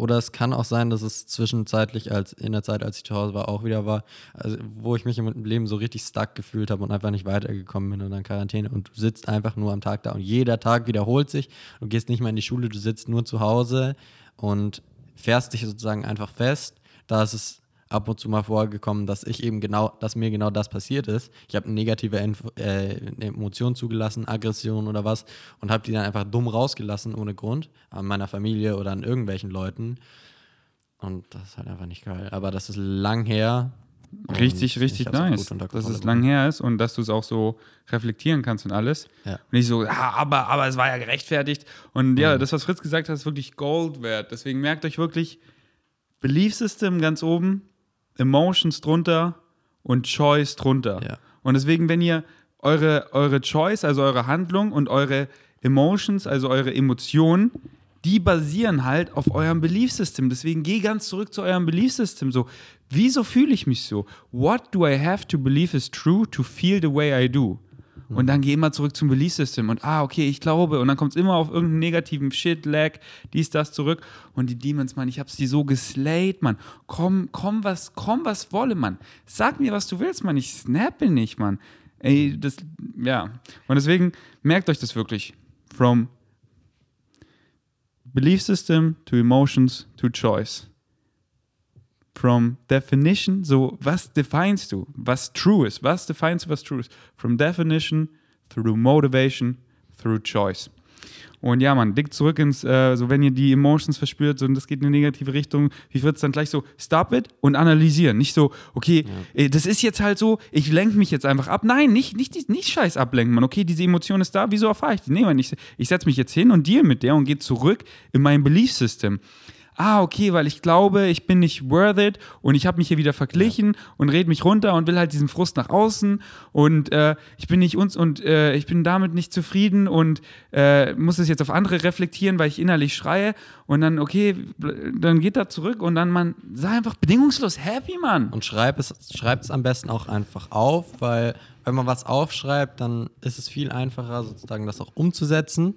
Oder es kann auch sein, dass es zwischenzeitlich, als in der Zeit, als ich zu Hause war, auch wieder war, also wo ich mich im Leben so richtig stuck gefühlt habe und einfach nicht weitergekommen bin und dann Quarantäne und du sitzt einfach nur am Tag da und jeder Tag wiederholt sich. Du gehst nicht mehr in die Schule, du sitzt nur zu Hause und fährst dich sozusagen einfach fest. Da ist es ab und zu mal vorgekommen, dass ich eben genau, dass mir genau das passiert ist. Ich habe eine negative Info, äh, eine Emotion zugelassen, Aggression oder was und habe die dann einfach dumm rausgelassen ohne Grund an meiner Familie oder an irgendwelchen Leuten. Und das ist halt einfach nicht geil. Aber das ist lang her.
Richtig,
ich
richtig nice, dass es lang her ist und dass du es auch so reflektieren kannst und alles.
Ja.
Und nicht so, ja, aber, aber es war ja gerechtfertigt. Und ja, das, was Fritz gesagt hat, ist wirklich Gold wert. Deswegen merkt euch wirklich, Belief System ganz oben, Emotions drunter und Choice drunter.
Ja.
Und deswegen, wenn ihr eure, eure Choice, also eure Handlung und eure Emotions, also eure Emotionen, die basieren halt auf eurem Belief System. Deswegen geh ganz zurück zu eurem Belief System. So, wieso fühle ich mich so? What do I have to believe is true to feel the way I do? Und dann geh immer zurück zum Belief System und ah, okay, ich glaube. Und dann kommt es immer auf irgendeinen negativen Shit, Lag, dies, das zurück. Und die Demons, Mann, ich hab sie so geslayed, Mann. Komm, komm, was, komm, was wolle, Mann. Sag mir, was du willst, Mann. Ich snappe nicht, Mann. Ey, das, ja. Und deswegen merkt euch das wirklich. From belief system to emotions to choice. From definition, so was definest du, was true ist, was definest du, was true ist? From definition through motivation through choice. Und ja, man, dick zurück ins, äh, so wenn ihr die Emotions verspürt so, und das geht in eine negative Richtung, wie Fritz dann gleich so, stop it und analysieren. Nicht so, okay, ja. äh, das ist jetzt halt so, ich lenke mich jetzt einfach ab. Nein, nicht, nicht, nicht scheiß ablenken, man. Okay, diese Emotion ist da, wieso erfahre ich die? Nee, man, ich, ich setze mich jetzt hin und deal mit der und gehe zurück in mein Belief System ah, okay, weil ich glaube, ich bin nicht worth it und ich habe mich hier wieder verglichen ja. und red mich runter und will halt diesen Frust nach außen und äh, ich bin nicht uns und äh, ich bin damit nicht zufrieden und äh, muss es jetzt auf andere reflektieren, weil ich innerlich schreie und dann, okay, dann geht er zurück und dann man, sei einfach bedingungslos happy, Mann.
Und schreib es, schreibt es am besten auch einfach auf, weil wenn man was aufschreibt, dann ist es viel einfacher, sozusagen das auch umzusetzen.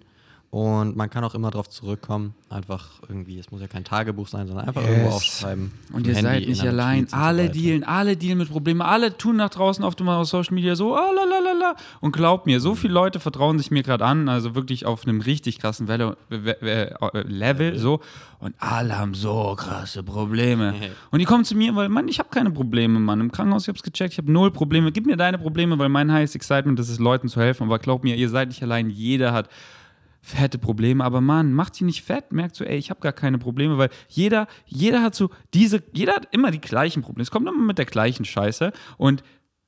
Und man kann auch immer darauf zurückkommen. Einfach irgendwie, es muss ja kein Tagebuch sein, sondern einfach yes. irgendwo aufschreiben.
Und ihr Handy seid nicht allein. Alle so dealen, alle dealen mit Problemen. Alle tun nach draußen oft immer auf Social Media so, ah, la, la, la, la. Und glaubt mir, so viele Leute vertrauen sich mir gerade an, also wirklich auf einem richtig krassen Level, Level so. Und alle haben so krasse Probleme. Und die kommen zu mir, weil, Mann, ich habe keine Probleme, Mann. Im Krankenhaus, ich habe es gecheckt, ich habe null Probleme. Gib mir deine Probleme, weil mein highest excitement ist es, Leuten zu helfen. Aber glaubt mir, ihr seid nicht allein. Jeder hat fette Probleme, aber Mann, macht sie nicht fett, merkt so, ey, ich habe gar keine Probleme, weil jeder, jeder hat so diese, jeder hat immer die gleichen Probleme. Es kommt immer mit der gleichen Scheiße. Und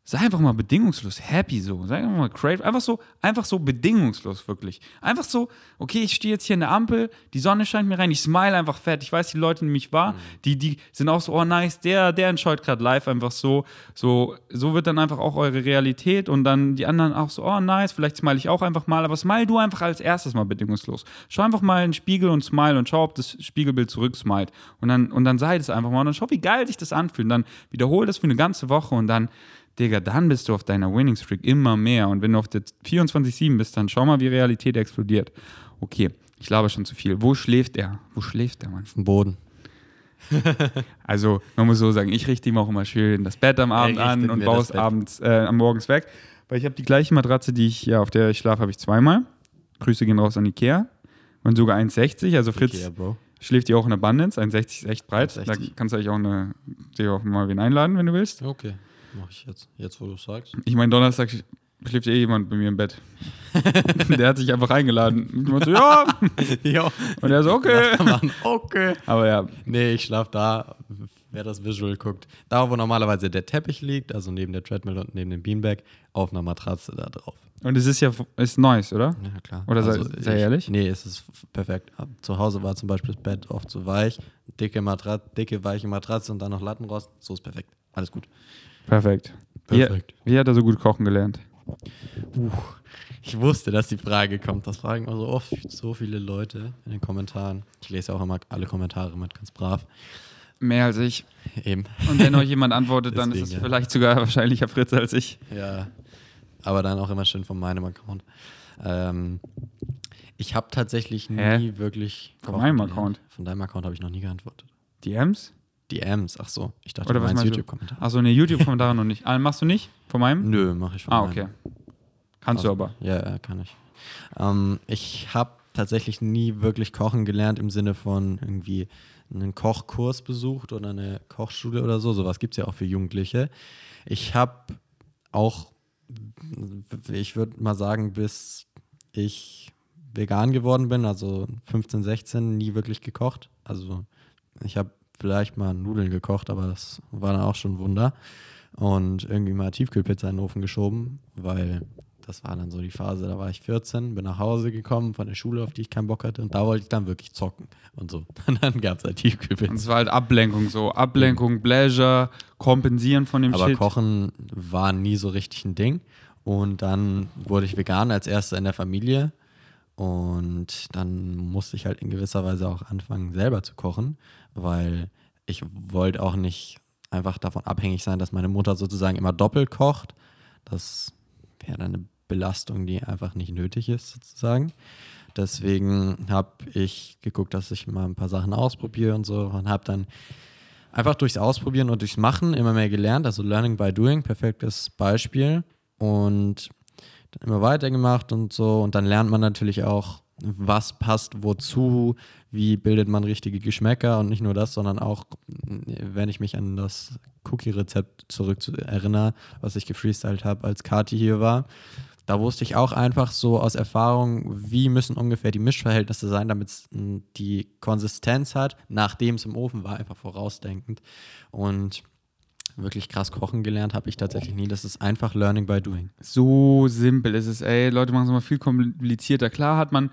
Sei einfach mal bedingungslos happy so. Sei einfach mal crave. Einfach so, einfach so bedingungslos wirklich. Einfach so, okay, ich stehe jetzt hier in der Ampel, die Sonne scheint mir rein, ich smile einfach fett. Ich weiß, die Leute, die mich wahr, mhm. die, die sind auch so, oh nice, der, der entscheut gerade live einfach so. So, so wird dann einfach auch eure Realität und dann die anderen auch so, oh nice, vielleicht smile ich auch einfach mal, aber smile du einfach als erstes mal bedingungslos. Schau einfach mal in den Spiegel und smile und schau, ob das Spiegelbild zurücksmilet. Und dann, und dann sei das einfach mal und dann schau, wie geil sich das anfühlt. Und dann wiederhole das für eine ganze Woche und dann Digga, dann bist du auf deiner Winning Streak immer mehr. Und wenn du auf der 24-7 bist, dann schau mal, wie Realität explodiert. Okay, ich glaube schon zu viel. Wo schläft er? Wo schläft der Mann?
Auf dem Boden.
also, man muss so sagen, ich richte ihm auch immer schön das Bett am Abend an und baue es abends, äh, am Morgens weg. Weil ich habe die gleiche Matratze, die ich, ja, auf der ich schlafe, habe ich zweimal. Grüße gehen raus an Ikea. Und sogar 1,60. Also Fritz Ikea, schläft die auch in Abundance. 1,60 ist echt breit. 1, da kannst du eigentlich auch, eine, dir auch mal wen einladen, wenn du willst.
Okay. Mach ich jetzt, jetzt wo du sagst.
Ich meine, Donnerstag schläft eh jemand bei mir im Bett. der hat sich einfach eingeladen. Und so, ja. ja. Und er so, okay.
okay.
Aber ja.
Nee, ich schlaf da, wer das Visual guckt. Da, wo normalerweise der Teppich liegt, also neben der Treadmill und neben dem Beanbag, auf einer Matratze da drauf.
Und es ist ja ist nice, oder?
Ja, klar.
Oder also sei, sei ich, ehrlich?
Nee, es ist perfekt. Zu Hause war zum Beispiel das Bett oft zu weich, dicke Matratze, dicke, weiche Matratze und dann noch Lattenrost. So ist perfekt. Alles gut.
Perfekt. Perfekt. Wie, wie hat er so gut kochen gelernt?
Uh, ich wusste, dass die Frage kommt. Das fragen immer so oft so viele Leute in den Kommentaren. Ich lese auch immer alle Kommentare mit, ganz brav.
Mehr als ich.
Eben.
Und wenn euch jemand antwortet, dann ist es ja. vielleicht sogar wahrscheinlicher Fritz als ich.
Ja, aber dann auch immer schön von meinem Account. Ähm, ich habe tatsächlich nie Hä? wirklich.
Von meinem Account?
Von deinem Account habe ich noch nie geantwortet.
DMs?
DMs, ach so. Ich dachte,
Oder du was meinst YouTube-Kommentar. Ach so, ne, YouTube-Kommentare noch nicht. Ah, machst du nicht? Von meinem?
Nö, mache ich von
Ah, okay. Kannst also, du aber.
Ja, ja, kann ich. Ähm, ich habe tatsächlich nie wirklich kochen gelernt im Sinne von irgendwie einen Kochkurs besucht oder eine Kochschule oder so. Sowas gibt es ja auch für Jugendliche. Ich habe auch, ich würde mal sagen, bis ich vegan geworden bin, also 15, 16, nie wirklich gekocht. Also ich habe vielleicht mal Nudeln gekocht, aber das war dann auch schon ein Wunder. Und irgendwie mal Tiefkühlpizza in den Ofen geschoben, weil das war dann so die Phase, da war ich 14, bin nach Hause gekommen von der Schule, auf die ich keinen Bock hatte. Und da wollte ich dann wirklich zocken und so. Und dann gab es halt Tiefkühlpizza. Und
es war halt Ablenkung so. Ablenkung, Pleasure, kompensieren von dem
Aber
Shit.
Kochen war nie so richtig ein Ding. Und dann wurde ich vegan als erster in der Familie. Und dann musste ich halt in gewisser Weise auch anfangen, selber zu kochen, weil ich wollte auch nicht einfach davon abhängig sein, dass meine Mutter sozusagen immer doppelt kocht. Das wäre dann eine Belastung, die einfach nicht nötig ist, sozusagen. Deswegen habe ich geguckt, dass ich mal ein paar Sachen ausprobiere und so und habe dann einfach durchs Ausprobieren und durchs Machen immer mehr gelernt. Also Learning by Doing, perfektes Beispiel. Und dann immer weitergemacht und so. Und dann lernt man natürlich auch, was passt wozu, wie bildet man richtige Geschmäcker und nicht nur das, sondern auch, wenn ich mich an das Cookie-Rezept zurück erinnere, was ich gefreestylt habe, als Kati hier war, da wusste ich auch einfach so aus Erfahrung, wie müssen ungefähr die Mischverhältnisse sein, damit es die Konsistenz hat, nachdem es im Ofen war, einfach vorausdenkend. Und wirklich krass kochen gelernt habe ich tatsächlich nie. Das ist einfach Learning by Doing.
So simpel ist es, ey. Leute machen es immer viel komplizierter. Klar hat man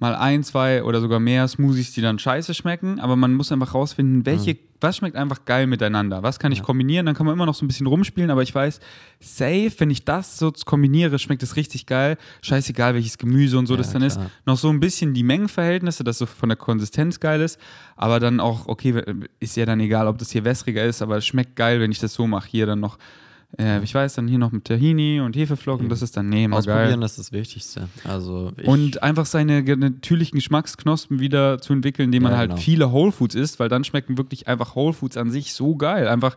mal ein, zwei oder sogar mehr Smoothies, die dann scheiße schmecken, aber man muss einfach rausfinden, welche, mhm. was schmeckt einfach geil miteinander, was kann ich ja. kombinieren, dann kann man immer noch so ein bisschen rumspielen, aber ich weiß, safe, wenn ich das so kombiniere, schmeckt es richtig geil, scheißegal welches Gemüse und so ja, das dann klar. ist, noch so ein bisschen die Mengenverhältnisse, dass so von der Konsistenz geil ist, aber dann auch, okay, ist ja dann egal, ob das hier wässriger ist, aber es schmeckt geil, wenn ich das so mache, hier dann noch äh, ich weiß dann hier noch mit Tahini und Hefeflocken, das ist dann nee, mal
Ausprobieren geil. ist das Wichtigste. Also
und einfach seine natürlichen Geschmacksknospen wieder zu entwickeln, indem man ja, halt genau. viele Whole Foods isst, weil dann schmecken wirklich einfach Whole Foods an sich so geil. Einfach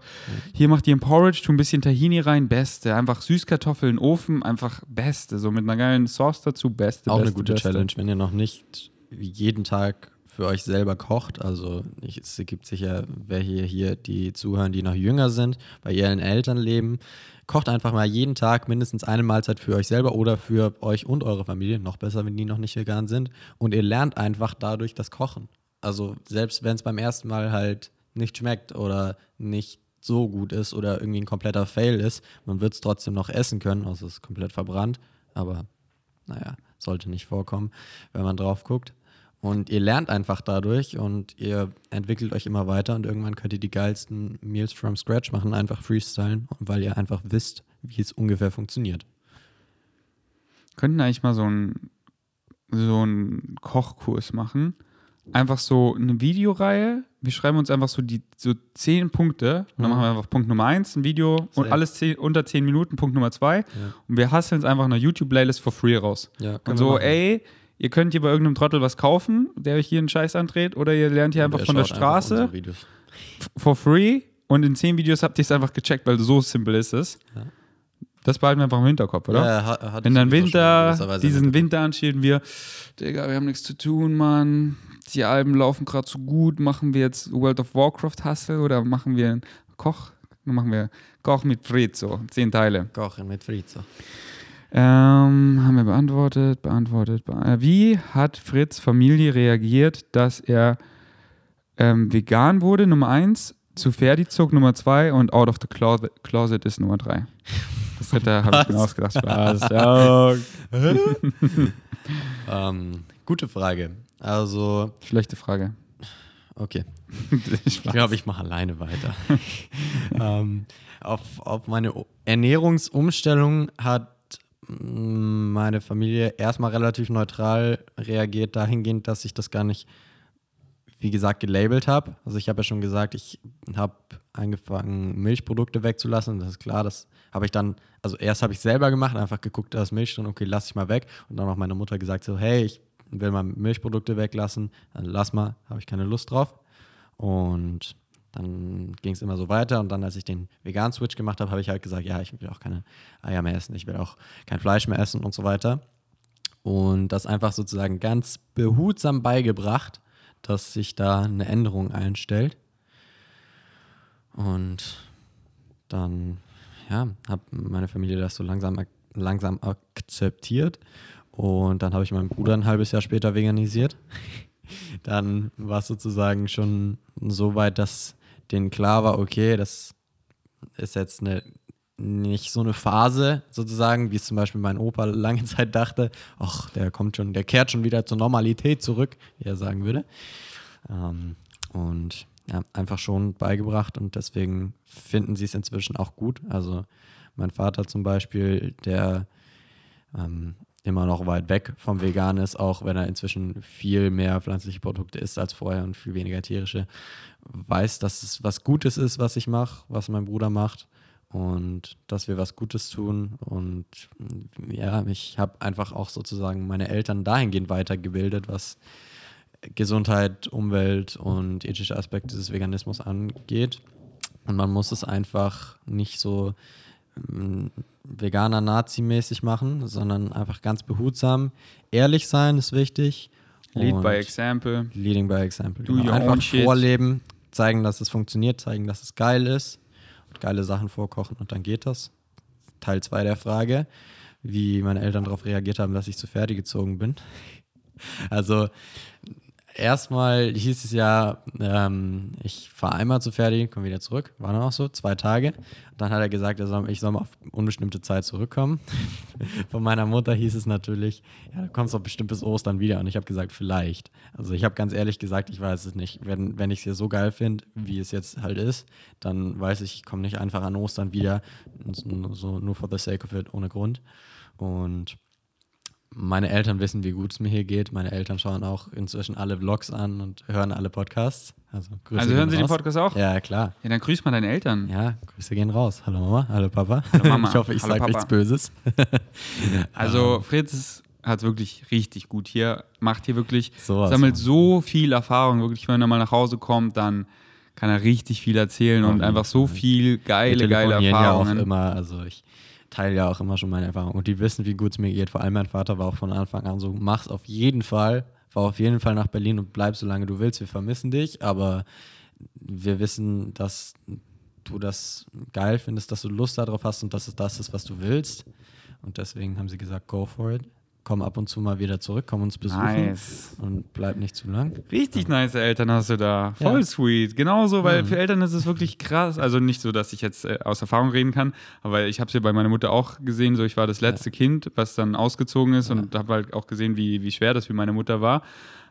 hier macht ihr ein Porridge, tu ein bisschen Tahini rein, beste. Einfach Süßkartoffeln, Ofen, einfach beste. So mit einer geilen Sauce dazu, beste.
Auch
beste,
eine gute
beste.
Challenge, wenn ihr noch nicht jeden Tag für euch selber kocht. Also ich, es gibt sicher welche hier, die zuhören, die noch jünger sind, bei ihren Eltern leben. Kocht einfach mal jeden Tag mindestens eine Mahlzeit für euch selber oder für euch und eure Familie. Noch besser, wenn die noch nicht vegan sind. Und ihr lernt einfach dadurch das Kochen. Also selbst wenn es beim ersten Mal halt nicht schmeckt oder nicht so gut ist oder irgendwie ein kompletter Fail ist, man wird es trotzdem noch essen können, außer es ist komplett verbrannt. Aber naja, sollte nicht vorkommen, wenn man drauf guckt. Und ihr lernt einfach dadurch und ihr entwickelt euch immer weiter und irgendwann könnt ihr die geilsten Meals from scratch machen, einfach freestylen, weil ihr einfach wisst, wie es ungefähr funktioniert.
Könnten eigentlich mal so einen so einen Kochkurs machen. Einfach so eine Videoreihe. Wir schreiben uns einfach so die so zehn Punkte. Und dann mhm. machen wir einfach Punkt Nummer eins, ein Video und alles zehn, unter zehn Minuten, Punkt Nummer zwei. Ja. Und wir hasseln es einfach eine YouTube-Playlist for free raus. Ja, und so, ey, Ihr könnt hier bei irgendeinem Trottel was kaufen, der euch hier einen Scheiß andreht, oder ihr lernt hier einfach von der Straße for free und in zehn Videos habt ihr es einfach gecheckt, weil so simpel ist es. Ja. Das behalten wir einfach im Hinterkopf, oder? Ja, hat, hat Wenn dann Winter, diesen Winter und wir, Digga, wir haben nichts zu tun, Mann. Die Alben laufen gerade so gut. Machen wir jetzt World of Warcraft Hustle oder machen wir einen Koch? Machen wir Koch mit Frizzo, zehn Teile.
Kochen mit Frizzo.
Ähm, haben wir beantwortet, beantwortet. Be äh, Wie hat Fritz Familie reagiert, dass er ähm, vegan wurde, Nummer eins, zu Ferdi zog, Nummer zwei und Out of the Closet, Closet ist Nummer drei. Das dritte habe ich mir ausgedacht. Spaß. Ja.
ähm, gute Frage. Also.
Schlechte Frage.
Okay. ich glaube, ich mache alleine weiter. ähm, auf, auf meine Ernährungsumstellung hat meine Familie erstmal relativ neutral reagiert, dahingehend, dass ich das gar nicht, wie gesagt, gelabelt habe. Also ich habe ja schon gesagt, ich habe angefangen, Milchprodukte wegzulassen. Das ist klar, das habe ich dann, also erst habe ich selber gemacht, einfach geguckt, da ist Milch drin, okay, lass ich mal weg. Und dann auch meine Mutter gesagt, so, hey, ich will mal Milchprodukte weglassen, dann lass mal, habe ich keine Lust drauf. Und dann ging es immer so weiter und dann, als ich den Vegan-Switch gemacht habe, habe ich halt gesagt, ja, ich will auch keine Eier mehr essen, ich will auch kein Fleisch mehr essen und so weiter. Und das einfach sozusagen ganz behutsam beigebracht, dass sich da eine Änderung einstellt. Und dann, ja, hat meine Familie das so langsam, langsam akzeptiert. Und dann habe ich meinen Bruder ein halbes Jahr später veganisiert. dann war es sozusagen schon so weit, dass denen klar war, okay, das ist jetzt eine nicht so eine Phase sozusagen, wie es zum Beispiel mein Opa lange Zeit dachte, ach, der kommt schon, der kehrt schon wieder zur Normalität zurück, wie er sagen würde. Ähm, und ja, einfach schon beigebracht und deswegen finden sie es inzwischen auch gut. Also mein Vater zum Beispiel, der ähm, immer noch weit weg vom Vegan ist, auch wenn er inzwischen viel mehr pflanzliche Produkte isst als vorher und viel weniger tierische, weiß, dass es was Gutes ist, was ich mache, was mein Bruder macht und dass wir was Gutes tun. Und ja, ich habe einfach auch sozusagen meine Eltern dahingehend weitergebildet, was Gesundheit, Umwelt und ethische Aspekte des Veganismus angeht. Und man muss es einfach nicht so veganer Nazi-mäßig machen, sondern einfach ganz behutsam. Ehrlich sein ist wichtig.
Lead by example.
Leading by example. Do genau. Einfach vorleben, zeigen, dass es funktioniert, zeigen, dass es geil ist und geile Sachen vorkochen und dann geht das. Teil 2 der Frage. wie meine Eltern darauf reagiert haben, dass ich zu Ferdi gezogen bin. Also erstmal hieß es ja, ähm, ich fahre einmal zu Ferdi, komme wieder zurück, war dann auch so, zwei Tage. Dann hat er gesagt, er soll, ich soll mal auf unbestimmte Zeit zurückkommen. Von meiner Mutter hieß es natürlich, ja, du kommst doch bestimmt bis Ostern wieder. Und ich habe gesagt, vielleicht. Also ich habe ganz ehrlich gesagt, ich weiß es nicht. Wenn, wenn ich es hier so geil finde, wie es jetzt halt ist, dann weiß ich, ich komme nicht einfach an Ostern wieder, so nur for the sake of it, ohne Grund. Und meine Eltern wissen, wie gut es mir hier geht. Meine Eltern schauen auch inzwischen alle Vlogs an und hören alle Podcasts. Also,
also hören sie raus. den Podcast auch?
Ja, klar.
Ja, dann grüß mal deine Eltern.
Ja, Grüße gehen raus. Hallo Mama, hallo Papa.
Hallo Mama.
Ich hoffe, ich sage nichts Böses.
also Fritz hat es wirklich richtig gut hier, macht hier wirklich, so sammelt so viel Erfahrung. Wirklich, wenn er mal nach Hause kommt, dann kann er richtig viel erzählen oh, und einfach so viel geile, geile Erfahrungen.
Ja auch immer, also ich teile ja auch immer schon meine Erfahrungen. Und die wissen, wie gut es mir geht. Vor allem mein Vater war auch von Anfang an so, mach's auf jeden Fall, fahr auf jeden Fall nach Berlin und bleib so lange du willst. Wir vermissen dich, aber wir wissen, dass du das geil findest, dass du Lust darauf hast und dass es das ist, was du willst. Und deswegen haben sie gesagt, go for it komm ab und zu mal wieder zurück, komm uns besuchen
nice.
und bleib nicht zu lang.
Richtig ja. nice Eltern hast du da. Voll ja. sweet. Genauso, weil mhm. für Eltern ist es wirklich krass. Also nicht so, dass ich jetzt äh, aus Erfahrung reden kann, aber ich habe es ja bei meiner Mutter auch gesehen. So, ich war das letzte ja. Kind, was dann ausgezogen ist und habe halt auch gesehen, wie, wie schwer das für meine Mutter war.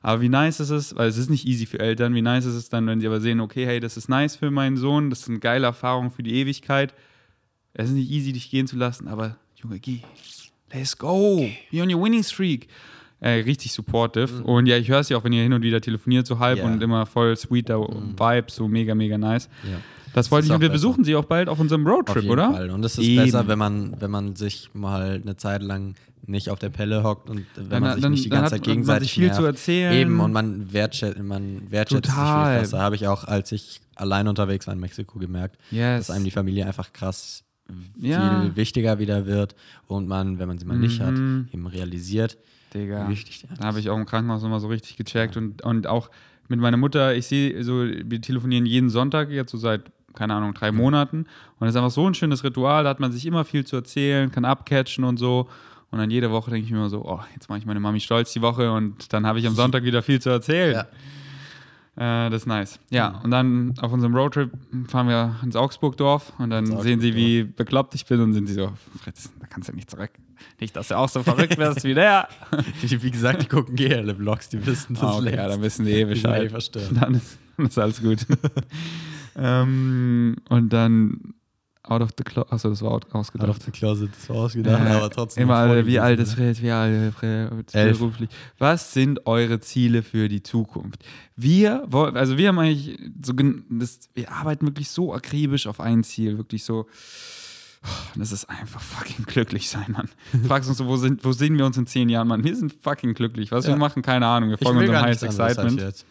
Aber wie nice ist es, weil es ist nicht easy für Eltern, wie nice ist es dann, wenn sie aber sehen, okay, hey, das ist nice für meinen Sohn, das ist eine geile Erfahrung für die Ewigkeit. Es ist nicht easy, dich gehen zu lassen, aber Junge, geh. Let's go. You're on your winning streak. Äh, richtig supportive. Mhm. Und ja, ich höre es ja auch, wenn ihr hin und wieder telefoniert, so halb yeah. und immer voll sweeter mhm. Vibe, so mega, mega nice. Ja. Das wollte ich und wir besser. besuchen sie auch bald auf unserem Roadtrip, auf jeden oder?
Fall. Und es ist Eben. besser, wenn man, wenn man sich mal eine Zeit lang nicht auf der Pelle hockt und wenn dann, man sich dann, nicht die ganze Zeit gegenseitig man sich
viel nervt. zu erzählen.
Eben, und man wertschätzt, man wertschätzt Total. sich viel krasser. Habe ich auch, als ich allein unterwegs war in Mexiko gemerkt, yes. dass einem die Familie einfach krass ja. viel wichtiger wieder wird und man, wenn man sie mal nicht hat, mhm. eben realisiert,
Digga. wie wichtig Da habe ich auch im Krankenhaus nochmal so richtig gecheckt ja. und, und auch mit meiner Mutter, ich sehe so, wir telefonieren jeden Sonntag jetzt so seit, keine Ahnung, drei Monaten und es ist einfach so ein schönes Ritual, da hat man sich immer viel zu erzählen, kann abcatchen und so. Und dann jede Woche denke ich mir immer so, oh, jetzt mache ich meine Mami stolz die Woche und dann habe ich am Sonntag wieder viel zu erzählen. Ja. Äh, das ist nice. Ja, und dann auf unserem Roadtrip fahren wir ins Augsburgdorf und dann sehen sie, wie bekloppt ich bin und sind sie so, Fritz, da kannst du nicht zurück. Nicht, dass du auch so verrückt wirst wie der.
wie gesagt, die gucken eh alle Vlogs, die wissen das
ah, okay, Ja, dann wissen die eh Bescheid. Dann ist, dann ist alles gut. ähm, und dann Out of the Closet. Achso, das war ausgedacht.
Out of the Closet, das war ausgedacht, äh, aber trotzdem.
Immer alle, wie alt ist Fred, wie alt ist beruflich. Was sind eure Ziele für die Zukunft? Wir, also wir haben eigentlich so, das, wir arbeiten wirklich so akribisch auf ein Ziel, wirklich so. Das ist einfach fucking glücklich sein, Mann. Fragst uns so, wo, sind, wo sehen wir uns in zehn Jahren, Mann? Wir sind fucking glücklich. Was ja. wir machen, keine Ahnung. Wir folgen unserem Highest Excitement.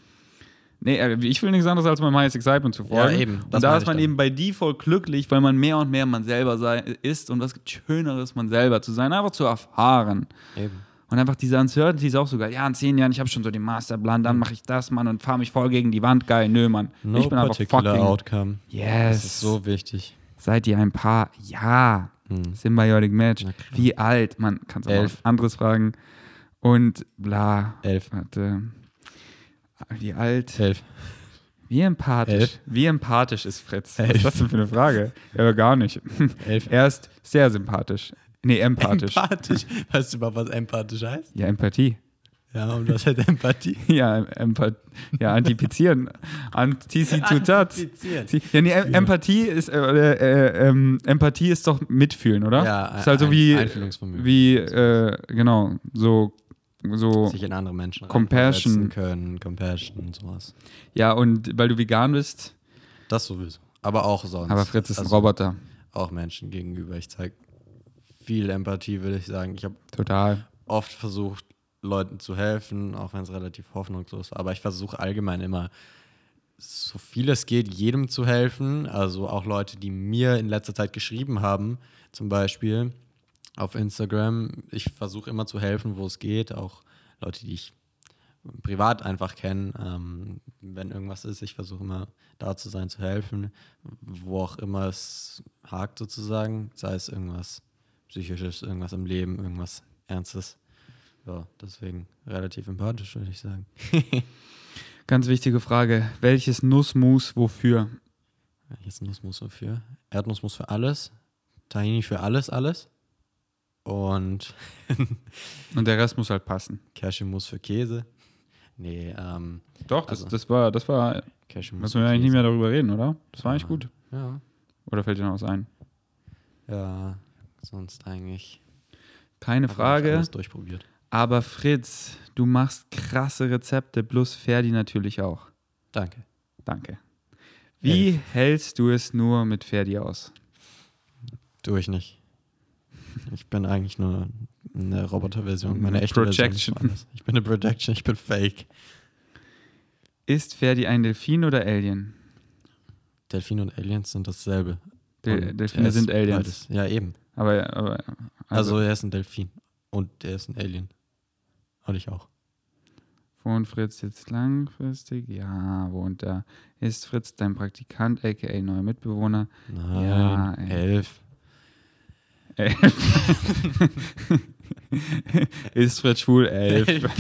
Nee, äh, ich will nichts anderes als mein Highest Excitement zu folgen. Ja, eben. und da ist man eben bei Default glücklich, weil man mehr und mehr man selber sei, ist und was gibt Schöneres, man selber zu sein, einfach zu erfahren. Eben. Und einfach diese Uncertainty ist auch sogar, ja, in zehn Jahren, ich habe schon so den Masterplan, dann mache ich das, Mann, und fahre mich voll gegen die Wand. Geil, nö, Mann.
No
ich
bin einfach fucking. Outcome.
Yes.
Das ist so wichtig.
Seid ihr ein Paar? Ja. Hm. Symbiotic Match. Wie alt? Man kann es auch anderes fragen. Und bla.
Elf.
Warte. Wie alt?
Elf.
Wie empathisch.
Elf.
Wie empathisch ist Fritz? Elf. Was ist das denn für eine Frage? Ja, gar nicht.
Elf.
Er ist sehr sympathisch. Nee, empathisch.
Empathisch. Weißt du überhaupt, was empathisch heißt?
Ja, Empathie.
Ja, und was heißt Empathie?
ja, Empath ja, antipizieren. Anticiputat. Ja, nee, Empathie ist, äh, äh, äh, Empathie ist doch mitfühlen, oder?
Ja,
ist also ein, wie, wie äh, genau, so so
sich in andere Menschen
Compassion
können, Compassion und sowas.
Ja, und weil du vegan bist.
Das sowieso. Aber auch sonst.
Aber Fritz ist also ein Roboter.
Auch Menschen gegenüber. Ich zeige viel Empathie, würde ich sagen. Ich habe
total
oft versucht, Leuten zu helfen, auch wenn es relativ hoffnungslos war. Aber ich versuche allgemein immer, so viel es geht, jedem zu helfen. Also auch Leute, die mir in letzter Zeit geschrieben haben, zum Beispiel auf Instagram. Ich versuche immer zu helfen, wo es geht. Auch Leute, die ich privat einfach kenne. Ähm, wenn irgendwas ist, ich versuche immer da zu sein, zu helfen, wo auch immer es hakt sozusagen. Sei es irgendwas Psychisches, irgendwas im Leben, irgendwas Ernstes. Ja, deswegen relativ empathisch, würde ich sagen.
Ganz wichtige Frage. Welches Nussmus wofür?
Welches Nussmus wofür? Erdnussmus für alles, Tahini für alles, alles. Und
Und der Rest muss halt passen.
Cashewmus für Käse. Nee, ähm,
Doch, das,
Also-
das war, das war, müssen wir eigentlich nicht mehr darüber reden, oder? Das war eigentlich
Ja.
gut.
Ja,
Oder fällt dir noch was ein?
ja, sonst eigentlich.
Keine Frage.
Alles durchprobiert.
Aber Fritz, du machst krasse Rezepte, plus Ferdi natürlich auch.
Danke.
Danke. Wie hältst du es nur mit Ferdi aus?
Tue ich nicht. Ich bin eigentlich nur eine Roboterversion, meine
Eine
echte
Projection.
Version. ist. Ich bin eine Projection, ich bin fake.
Ist Ferdi ein Delfin oder Alien?
Delfine und Aliens sind dasselbe.
Del
Und
Delfine sind Aliens.
beides. Ja, eben.
Aber, aber
Also, er ist ein Delfin. Und er ist ein Alien. Und ich auch.
wohnt Fritz jetzt langfristig? Ja, wohnt er. Ist Fritz dein Praktikant, aka neuer Mitbewohner?
Nein,
Ja,
elf.
Ist Fritz schwul? Elf.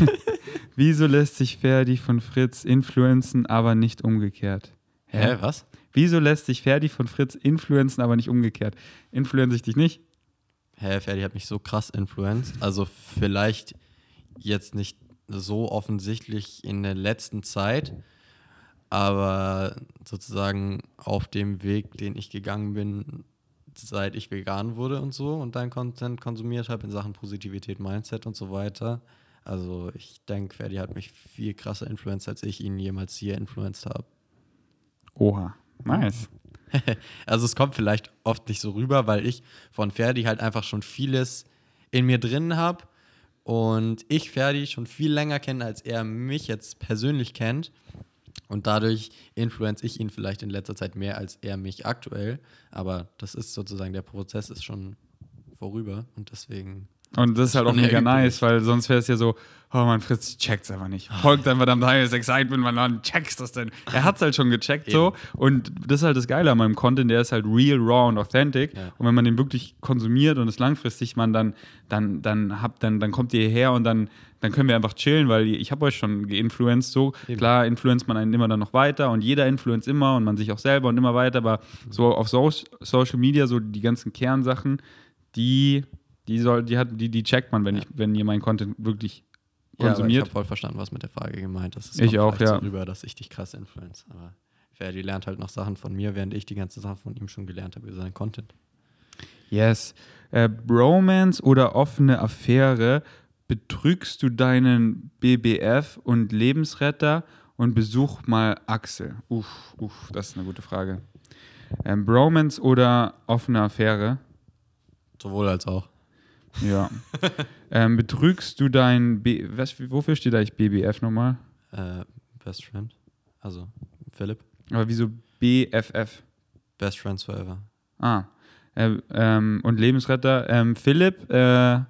Wieso lässt sich Ferdi von Fritz influenzen, aber nicht umgekehrt?
Hä, was?
Wieso lässt sich Ferdi von Fritz influenzen, aber nicht umgekehrt? Influenze ich dich nicht?
Hä, Ferdi hat mich so krass influenced. Also vielleicht jetzt nicht so offensichtlich in der letzten Zeit, aber sozusagen auf dem Weg, den ich gegangen bin, seit ich vegan wurde und so und dein Content konsumiert habe in Sachen Positivität, Mindset und so weiter. Also ich denke, Ferdi hat mich viel krasser influenced, als ich ihn jemals hier influenced habe.
Oha, nice.
Also es kommt vielleicht oft nicht so rüber, weil ich von Ferdi halt einfach schon vieles in mir drin habe und ich Ferdi schon viel länger kenne, als er mich jetzt persönlich kennt. Und dadurch influenze ich ihn vielleicht in letzter Zeit mehr als er mich aktuell. Aber das ist sozusagen, der Prozess ist schon vorüber und deswegen.
Und das ist halt auch mega nice, weil sonst wäre es ja so, oh man, Fritz checkt's einfach nicht. Folgt einfach dann das Excitement, man dann checkst das denn. Er hat's halt schon gecheckt so. Und das ist halt das Geile an meinem Content, der ist halt real, raw und authentic.
Ja.
Und wenn man den wirklich konsumiert und es langfristig man dann, dann, dann habt, dann, dann kommt ihr hierher und dann, dann können wir einfach chillen, weil ich habe euch schon geinfluenced so.
Eben.
Klar, influenzt man einen immer dann noch weiter und jeder influenzt immer und man sich auch selber und immer weiter, aber so auf so Social Media, so die ganzen Kernsachen, die, die soll, die hat, die, die checkt man, wenn ich, wenn ihr meinen Content wirklich
Ja, aber ich
konsumiert.
habe voll verstanden, was mit der Frage gemeint ist.
Ich auch, ja.
So rüber, dass ich dich krass influence. Aber Ferdi lernt halt noch Sachen von mir, während ich die ganzen Sachen von ihm schon gelernt habe über seinen Content.
yes. Äh, Bromance oder offene Affäre, betrügst du deinen BBF und Lebensretter und besuch mal Axel? Uff, uff, das ist eine gute Frage. Ähm, Bromance oder offene Affäre?
Sowohl als auch.
Ja. ähm, betrügst du dein B was, wofür steht eigentlich BBF nochmal?
Äh, Best Friend. Also Philipp.
Aber wieso BFF?
Best Friends Forever.
Ah. Äh, ähm, und Lebensretter. Ähm, Philipp, äh,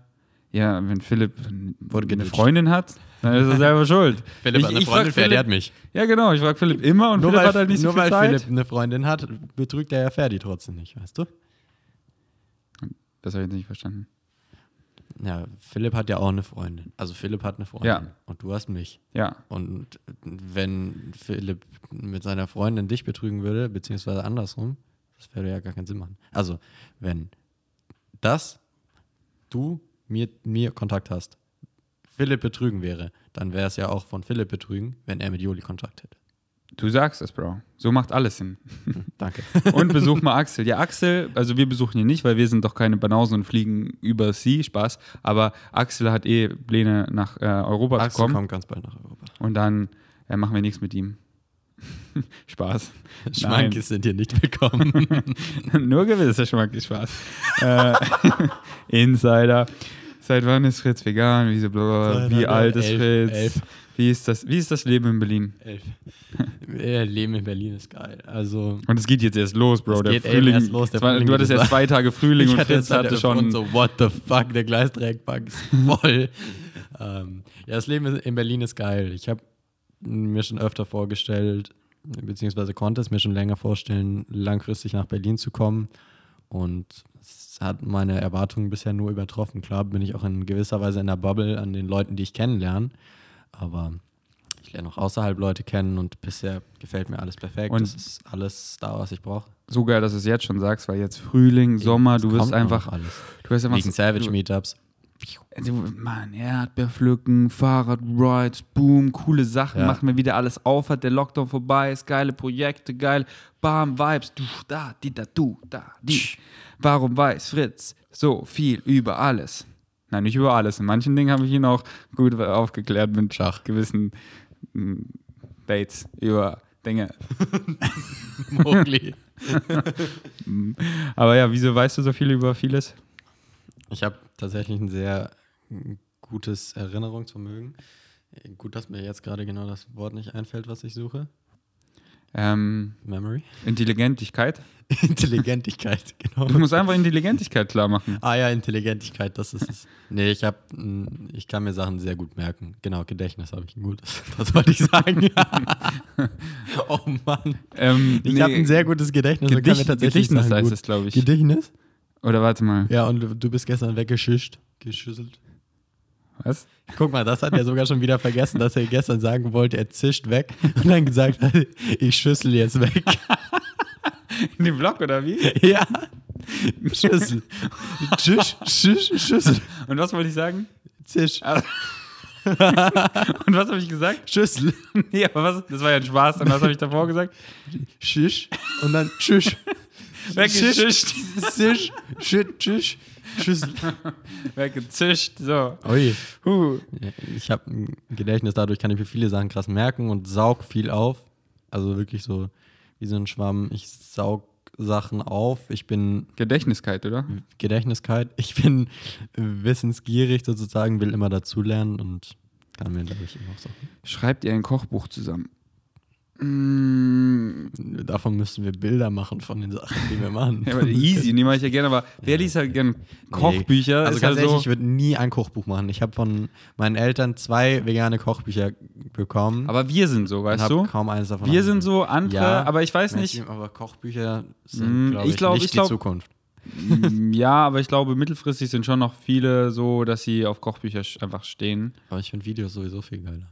ja, wenn Philipp
Wurde
eine. Freundin hat, dann ist er selber schuld.
Philipp
Ich-
hat eine
ich
Freundin, Ferdi hat mich.
Ja, genau. Ich frage Philipp immer und
nur
Philipp
weil,
hat halt nicht so
nur
viel
weil
Zeit.
Philipp eine Freundin hat, betrügt er ja Ferdi trotzdem nicht, weißt du?
Das habe ich jetzt nicht verstanden.
Ja, Philipp hat ja auch eine Freundin. Also Philipp hat eine Freundin.
Ja.
Und du hast mich.
Ja.
Und wenn Philipp mit seiner Freundin dich betrügen würde, beziehungsweise andersrum, das würde ja gar keinen Sinn machen. Also, wenn das du mir, mir Kontakt hast, Philipp betrügen wäre, dann wäre es ja auch von Philipp betrügen, wenn er mit Joli Kontakt hätte.
Du sagst es, Bro. So macht alles Sinn.
Danke.
Und besuch mal Axel. Ja, Axel, also wir besuchen ihn nicht, weil wir sind doch keine Banausen und fliegen über sie, Spaß. Aber Axel hat eh Pläne nach äh, Europa zu
Axel
kommen.
kommt ganz bald nach Europa.
Und dann äh, machen wir nichts mit ihm. Spaß.
Schwankes sind hier nicht willkommen.
Nur gewisser Schmack ist Spaß. äh, Insider. Seit wann ist Fritz vegan? Wieso blablabla? Wie alt ist Fritz?
elf.
Wie, ist das, wie ist das Leben in Berlin?
Elf. Leben in Berlin ist geil. Also,
Und es geht jetzt erst los, Bro.
Es
der Frühling.
erst los, der
war,
Frühling
du hattest erst zwei Tage Frühling und Fritz hatte schon.
so, what the fuck, der Gleisdreieckbank ist voll. ähm, ja, das Leben in Berlin ist geil. Ich habe mir schon öfter vorgestellt, beziehungsweise konnte es mir schon länger vorstellen, langfristig nach Berlin zu kommen. und hat meine Erwartungen bisher nur übertroffen. Klar bin ich auch in gewisser Weise in der Bubble an den Leuten, die ich kennenlerne, aber ich lerne auch außerhalb Leute kennen und bisher gefällt mir alles perfekt.
Und-
das ist alles da, was ich brauche.
So geil, dass du es jetzt schon sagst, weil jetzt Frühling, Sommer, du wirst einfach,
alles.
du wirst einfach
Wegen Savage Meetups.
du, Mann, Erdbeer pflücken, Fahrradrides, boom, coole Sachen,
Ja.
machen wir wieder alles auf, hat der Lockdown vorbei ist, geile Projekte, geil, bam, Vibes, du, da, die, da, du, da, die. Warum weiß Fritz so viel über alles? Nein, nicht über alles. In manchen Dingen habe ich ihn auch gut aufgeklärt mit
Schach.
gewissen mm, Dates über Dinge.
Mowgli.
Aber ja, wieso weißt du so viel über vieles?
Ich habe tatsächlich ein sehr mm, gutes Erinnerungsvermögen. Gut, dass mir jetzt gerade genau das Wort nicht einfällt, was ich suche.
Ähm,
Memory.
Intelligentigkeit.
Intelligentigkeit, genau.
Du musst einfach Intelligentigkeit klar machen.
Ah ja, Intelligentigkeit, das ist es. Nee, ich habe, ich kann mir Sachen sehr gut merken. Genau, Gedächtnis habe ich ein gutes. Das wollte ich sagen. oh Mann.
Ähm,
Ich
nee,
habe ein sehr gutes Gedächtnis. und kann
Gedicht,
tatsächlich
Gedächtnis heißt
gut-
es, glaube ich.
Gedächtnis?
Oder warte mal.
Ja, und du, du bist gestern weggeschischt. Geschüsselt.
Was?
Guck mal, das hat er sogar schon wieder vergessen, dass er gestern sagen wollte, er zischt weg und dann gesagt hat, ich schüssel jetzt weg.
In dem Blog oder wie?
ja. Schüssel. Schisch, schisch, Schüssel.
Und was wollte ich sagen?
Zisch.
Und was habe ich gesagt?
Schüssel.
Nee, aber was? Das war ja ein Spaß. Und was habe ich davor gesagt?
Schisch. Und dann tschüss.
Weggeschischt.
Zisch. Shit, tschüss. Schüssel.
Weggezischt. So.
Ui.
Huh.
Ich habe ein Gedächtnis, dadurch kann ich mir viele Sachen krass merken und saug viel auf. Also wirklich so wie so ein Schwamm. Ich saug Sachen auf. Ich bin
Gedächtniskeit, oder?
Gedächtniskeit. Ich bin wissensgierig sozusagen, will immer dazulernen und kann mir dadurch immer auch Sachen.
Schreibt ihr ein Kochbuch zusammen? Mm,
Davon müssten wir Bilder machen von den Sachen, die wir machen.
ja, aber easy, die mache ich ja gerne, aber wer liest halt gerne Kochbücher?
Also
Ist
ganz
halt
ehrlich,
so,
ich würde nie ein Kochbuch machen. Ich habe von meinen Eltern zwei vegane Kochbücher bekommen.
aber wir sind so, weißt du?
kaum eines davon.
Wir sind so, andere,
Ja,
aber ich weiß nicht,
Aber Kochbücher
Mm,
sind, glaube
ich
ich,
glaub-
nicht
ich glaub-
die Zukunft.
Mm, ja, aber ich glaube, mittelfristig sind schon noch viele so, dass sie auf Kochbücher einfach stehen.
Aber ich finde Videos sowieso viel geiler.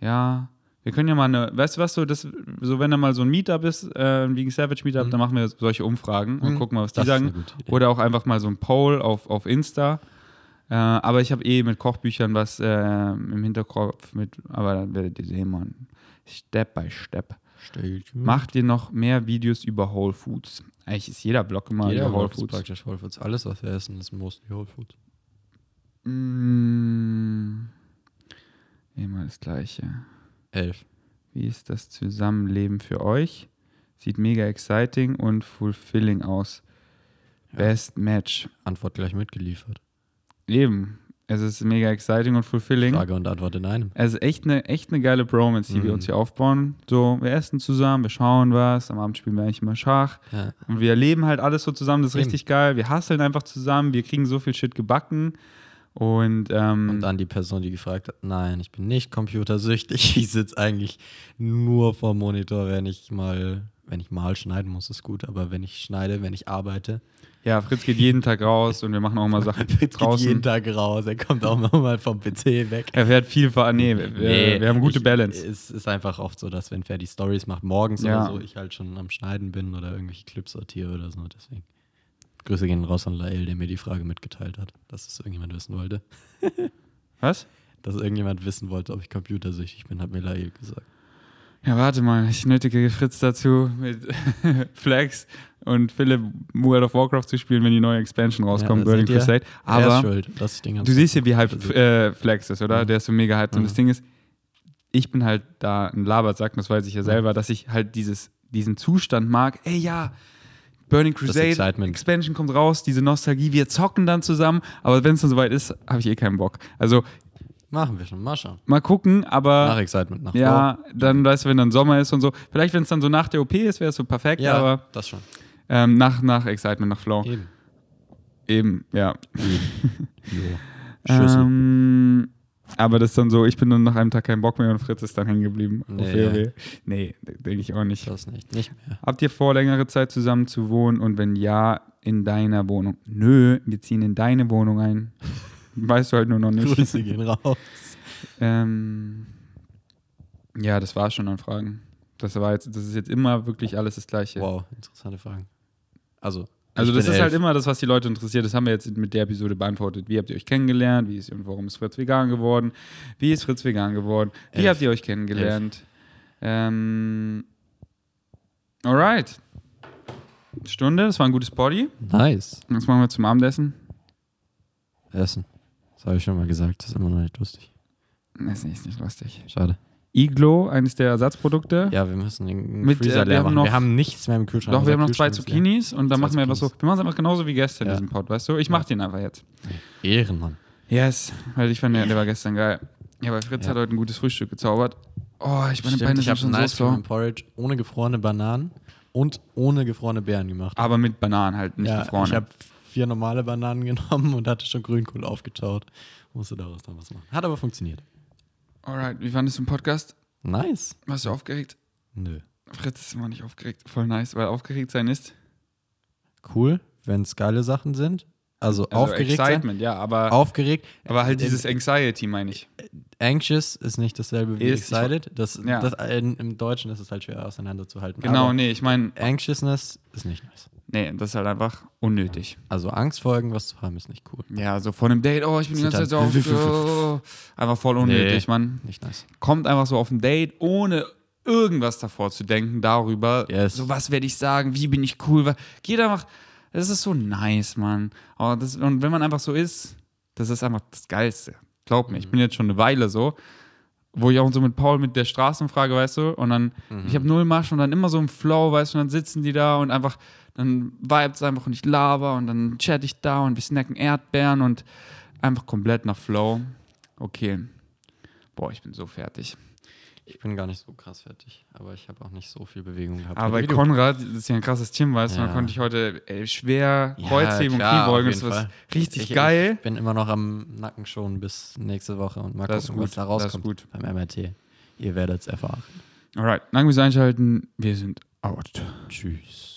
Ja, wir können ja mal eine, weißt du was, so, das, so wenn da mal so ein Meetup ist, äh, ein Vegan Savage Meetup,
Mhm.
dann machen wir solche Umfragen und
Mhm.
gucken mal, was die
Das
sagen. Oder auch einfach mal so ein Poll auf, auf Insta. Äh, aber ich habe eh mit Kochbüchern was äh, im Hinterkopf mit, aber dann werdet ihr sehen, man. Step by Step. Macht ihr noch mehr Videos über Whole Foods? Eigentlich ist jeder Blog immer
Jeder
über Whole
Whole
Foods.
praktisch Whole Foods. Alles, was wir essen, ist mostly Whole Foods.
Mm, immer das Gleiche.
Elf.
Wie ist das Zusammenleben für euch? Sieht mega exciting und fulfilling aus.
Ja.
Best Match.
Antwort gleich mitgeliefert.
Eben. Es ist mega exciting und fulfilling.
Frage und Antwort in einem.
Es ist echt eine, echt eine geile Bromance, die wir
Mhm.
uns hier aufbauen. So, wir essen zusammen, wir schauen was, am Abend spielen wir eigentlich immer Schach.
Ja.
Und wir erleben halt alles so zusammen, das ist
Eben.
richtig geil. Wir hasseln einfach zusammen, wir kriegen so viel Shit gebacken. Und, ähm,
Und dann die Person, die gefragt hat, nein, ich bin nicht computersüchtig. Ich sitze eigentlich nur vorm Monitor, wenn ich mal, wenn ich mal schneiden muss, ist gut, aber wenn ich schneide, wenn ich arbeite,
ja, Fritz geht jeden Tag raus und wir machen auch mal Sachen
Fritz geht
draußen.
jeden Tag raus, er kommt auch mal vom PC weg.
Er fährt viel. Nee, wir, wir, wir haben gute
ich,
Balance.
Es ist einfach oft so, dass wenn Ferdi Stories macht, morgens
Ja.
oder so, ich halt schon am Schneiden bin oder irgendwelche Clips sortiere oder so. Deswegen. Grüße gehen raus an Lael, der mir die Frage mitgeteilt hat, dass es irgendjemand wissen wollte.
Was?
Dass irgendjemand wissen wollte, ob ich computersüchtig bin, hat mir Lael gesagt.
Ja, warte mal, ich nötige Fritz dazu, mit Flex und Philipp World of Warcraft zu spielen, wenn die neue Expansion rauskommt,
Ja,
Burning? Crusade.
er
Aber
schuld, dass ich den
du siehst ja, wie
Tag
hype
versucht-
äh, Flex ist, oder?
Mhm.
Der ist so mega hyped. Und
Mhm.
das Ding ist, ich bin halt da ein Labersack, das weiß ich ja
Mhm.
selber, dass ich halt dieses, diesen Zustand mag. Ey, ja, Burning Crusade. Expansion kommt raus, diese Nostalgie, wir zocken dann zusammen, aber wenn es dann soweit ist, habe ich eh keinen Bock. Also
Machen wir schon, mal schauen.
mal gucken, aber
Nach Excitement, nach
ja, dann weißt du, wenn dann Sommer ist und so. Vielleicht, wenn es dann so nach der OP ist, wäre es so perfekt.
Ja,
aber
das schon.
ähm, nach, nach Excitement, nach Flow.
Eben.
Eben, ja.
Jo. Schüssel.
Ähm, Aber das ist dann so, ich bin dann nach einem Tag kein Bock mehr und Fritz ist dann hängen geblieben.
Nee.
Nee, denke ich auch nicht.
Das nicht. Nicht mehr.
Habt ihr vor, längere Zeit zusammen zu wohnen und wenn ja, in deiner Wohnung? Nö, wir ziehen in deine Wohnung ein. Weißt du halt nur noch nicht.
Grüße gehen raus.
Ähm, ja, das war schon an Fragen. Das war jetzt, das ist jetzt immer wirklich alles das Gleiche.
Wow, interessante Fragen. Also,
Also
ich
das ist halt
elf.
immer das, was die Leute interessiert. Das haben wir jetzt mit der Episode beantwortet. Wie habt ihr euch kennengelernt? Wie ist und warum ist Fritz vegan geworden? Wie ist Fritz vegan geworden? Wie
Elf.
habt ihr euch kennengelernt? Ähm, alright. Stunde, das war ein gutes Body.
Nice.
Was machen wir zum Abendessen?
Essen. Das habe ich schon mal gesagt. Das ist immer noch nicht lustig.
Das nicht, ist nicht lustig.
Schade.
Iglo, eines der Ersatzprodukte.
Ja, wir müssen den
Mit,
Freezer
äh, wir
leer
haben
machen.
noch-
wir haben nichts mehr im Kühlschrank.
Doch, wir haben noch zwei. Zucchinis und dann
Zwei
machen wir einfach so. Wir machen es einfach genauso wie gestern in
Ja.
diesem Pod, weißt du? Ich mach den einfach jetzt.
Ehrenmann.
Yes, weil ich fand, der, der war gestern geil. Ja, weil Fritz
Ja.
hat heute ein gutes Frühstück gezaubert. Oh, ich meine
Stimmt,
Beine
ich
sind schon
ein
so
Porridge ohne gefrorene Bananen und ohne gefrorene Beeren gemacht.
Aber mit Bananen halt, nicht
ja,
gefroren.
ich habe vier normale Bananen genommen und hatte schon Grünkohl aufgetaut. Musste daraus dann was machen. Hat aber funktioniert.
Alright, wie fandest du den Podcast?
Nice.
Warst du aufgeregt?
Nö.
Fritz ist immer nicht aufgeregt. Voll nice, weil aufgeregt sein ist.
Cool, wenn es geile Sachen sind. Also,
Also
aufgeregt sein.
Excitement, ja, aber,
Aufgeregt.
aber halt
Äh,
dieses Anxiety, meine ich.
Anxious ist nicht dasselbe wie
Ist-
excited. Das,
Ja.
das, in, Im Deutschen ist es halt schwer auseinanderzuhalten.
Genau,
Aber
nee, ich meine,
Anxiousness ist nicht nice.
Nee, das ist halt einfach unnötig.
Also Angst vor irgendwas zu haben ist nicht cool.
Ja, so vor einem Date, oh, ich bin die ganze Zeit so auf, oh, einfach voll unnötig, Mann.
Nicht nice.
kommt einfach so auf ein Date, ohne irgendwas davor zu denken, darüber,
Yes.
so was werde ich sagen, wie bin ich cool, geht einfach, das ist so nice, Mann. Aber das, und wenn man einfach so ist, das ist einfach das Geilste. Glaub mir, ich bin jetzt schon eine Weile so, wo ich auch so mit Paul mit der Straßenfrage, weißt du, und dann, ich habe null Masch und dann immer so im Flow, weißt du, und dann sitzen die da und einfach, dann vibes einfach und ich laber und dann chat ich da und wir snacken Erdbeeren und einfach komplett nach Flow. Okay. Boah, ich bin so fertig.
Ich bin gar nicht so krass fertig, aber ich habe auch nicht so viel Bewegung gehabt.
Aber bei. Konrad, das ist ja ein krasses Team, weißt du,
Ja.
dann konnte ich heute ey, schwer
Ja,
Kreuzheben und
klar,
Kniebeugen.
auf
Das war richtig
ich,
geil.
Ich bin immer noch am Nacken schon bis nächste Woche und mal
Das
gucken, was da
das ist
rauskommt
gut.
beim MRT. Ihr werdet es erfahren.
Alright, danke fürs Einschalten. Wir sind out.
Tschüss.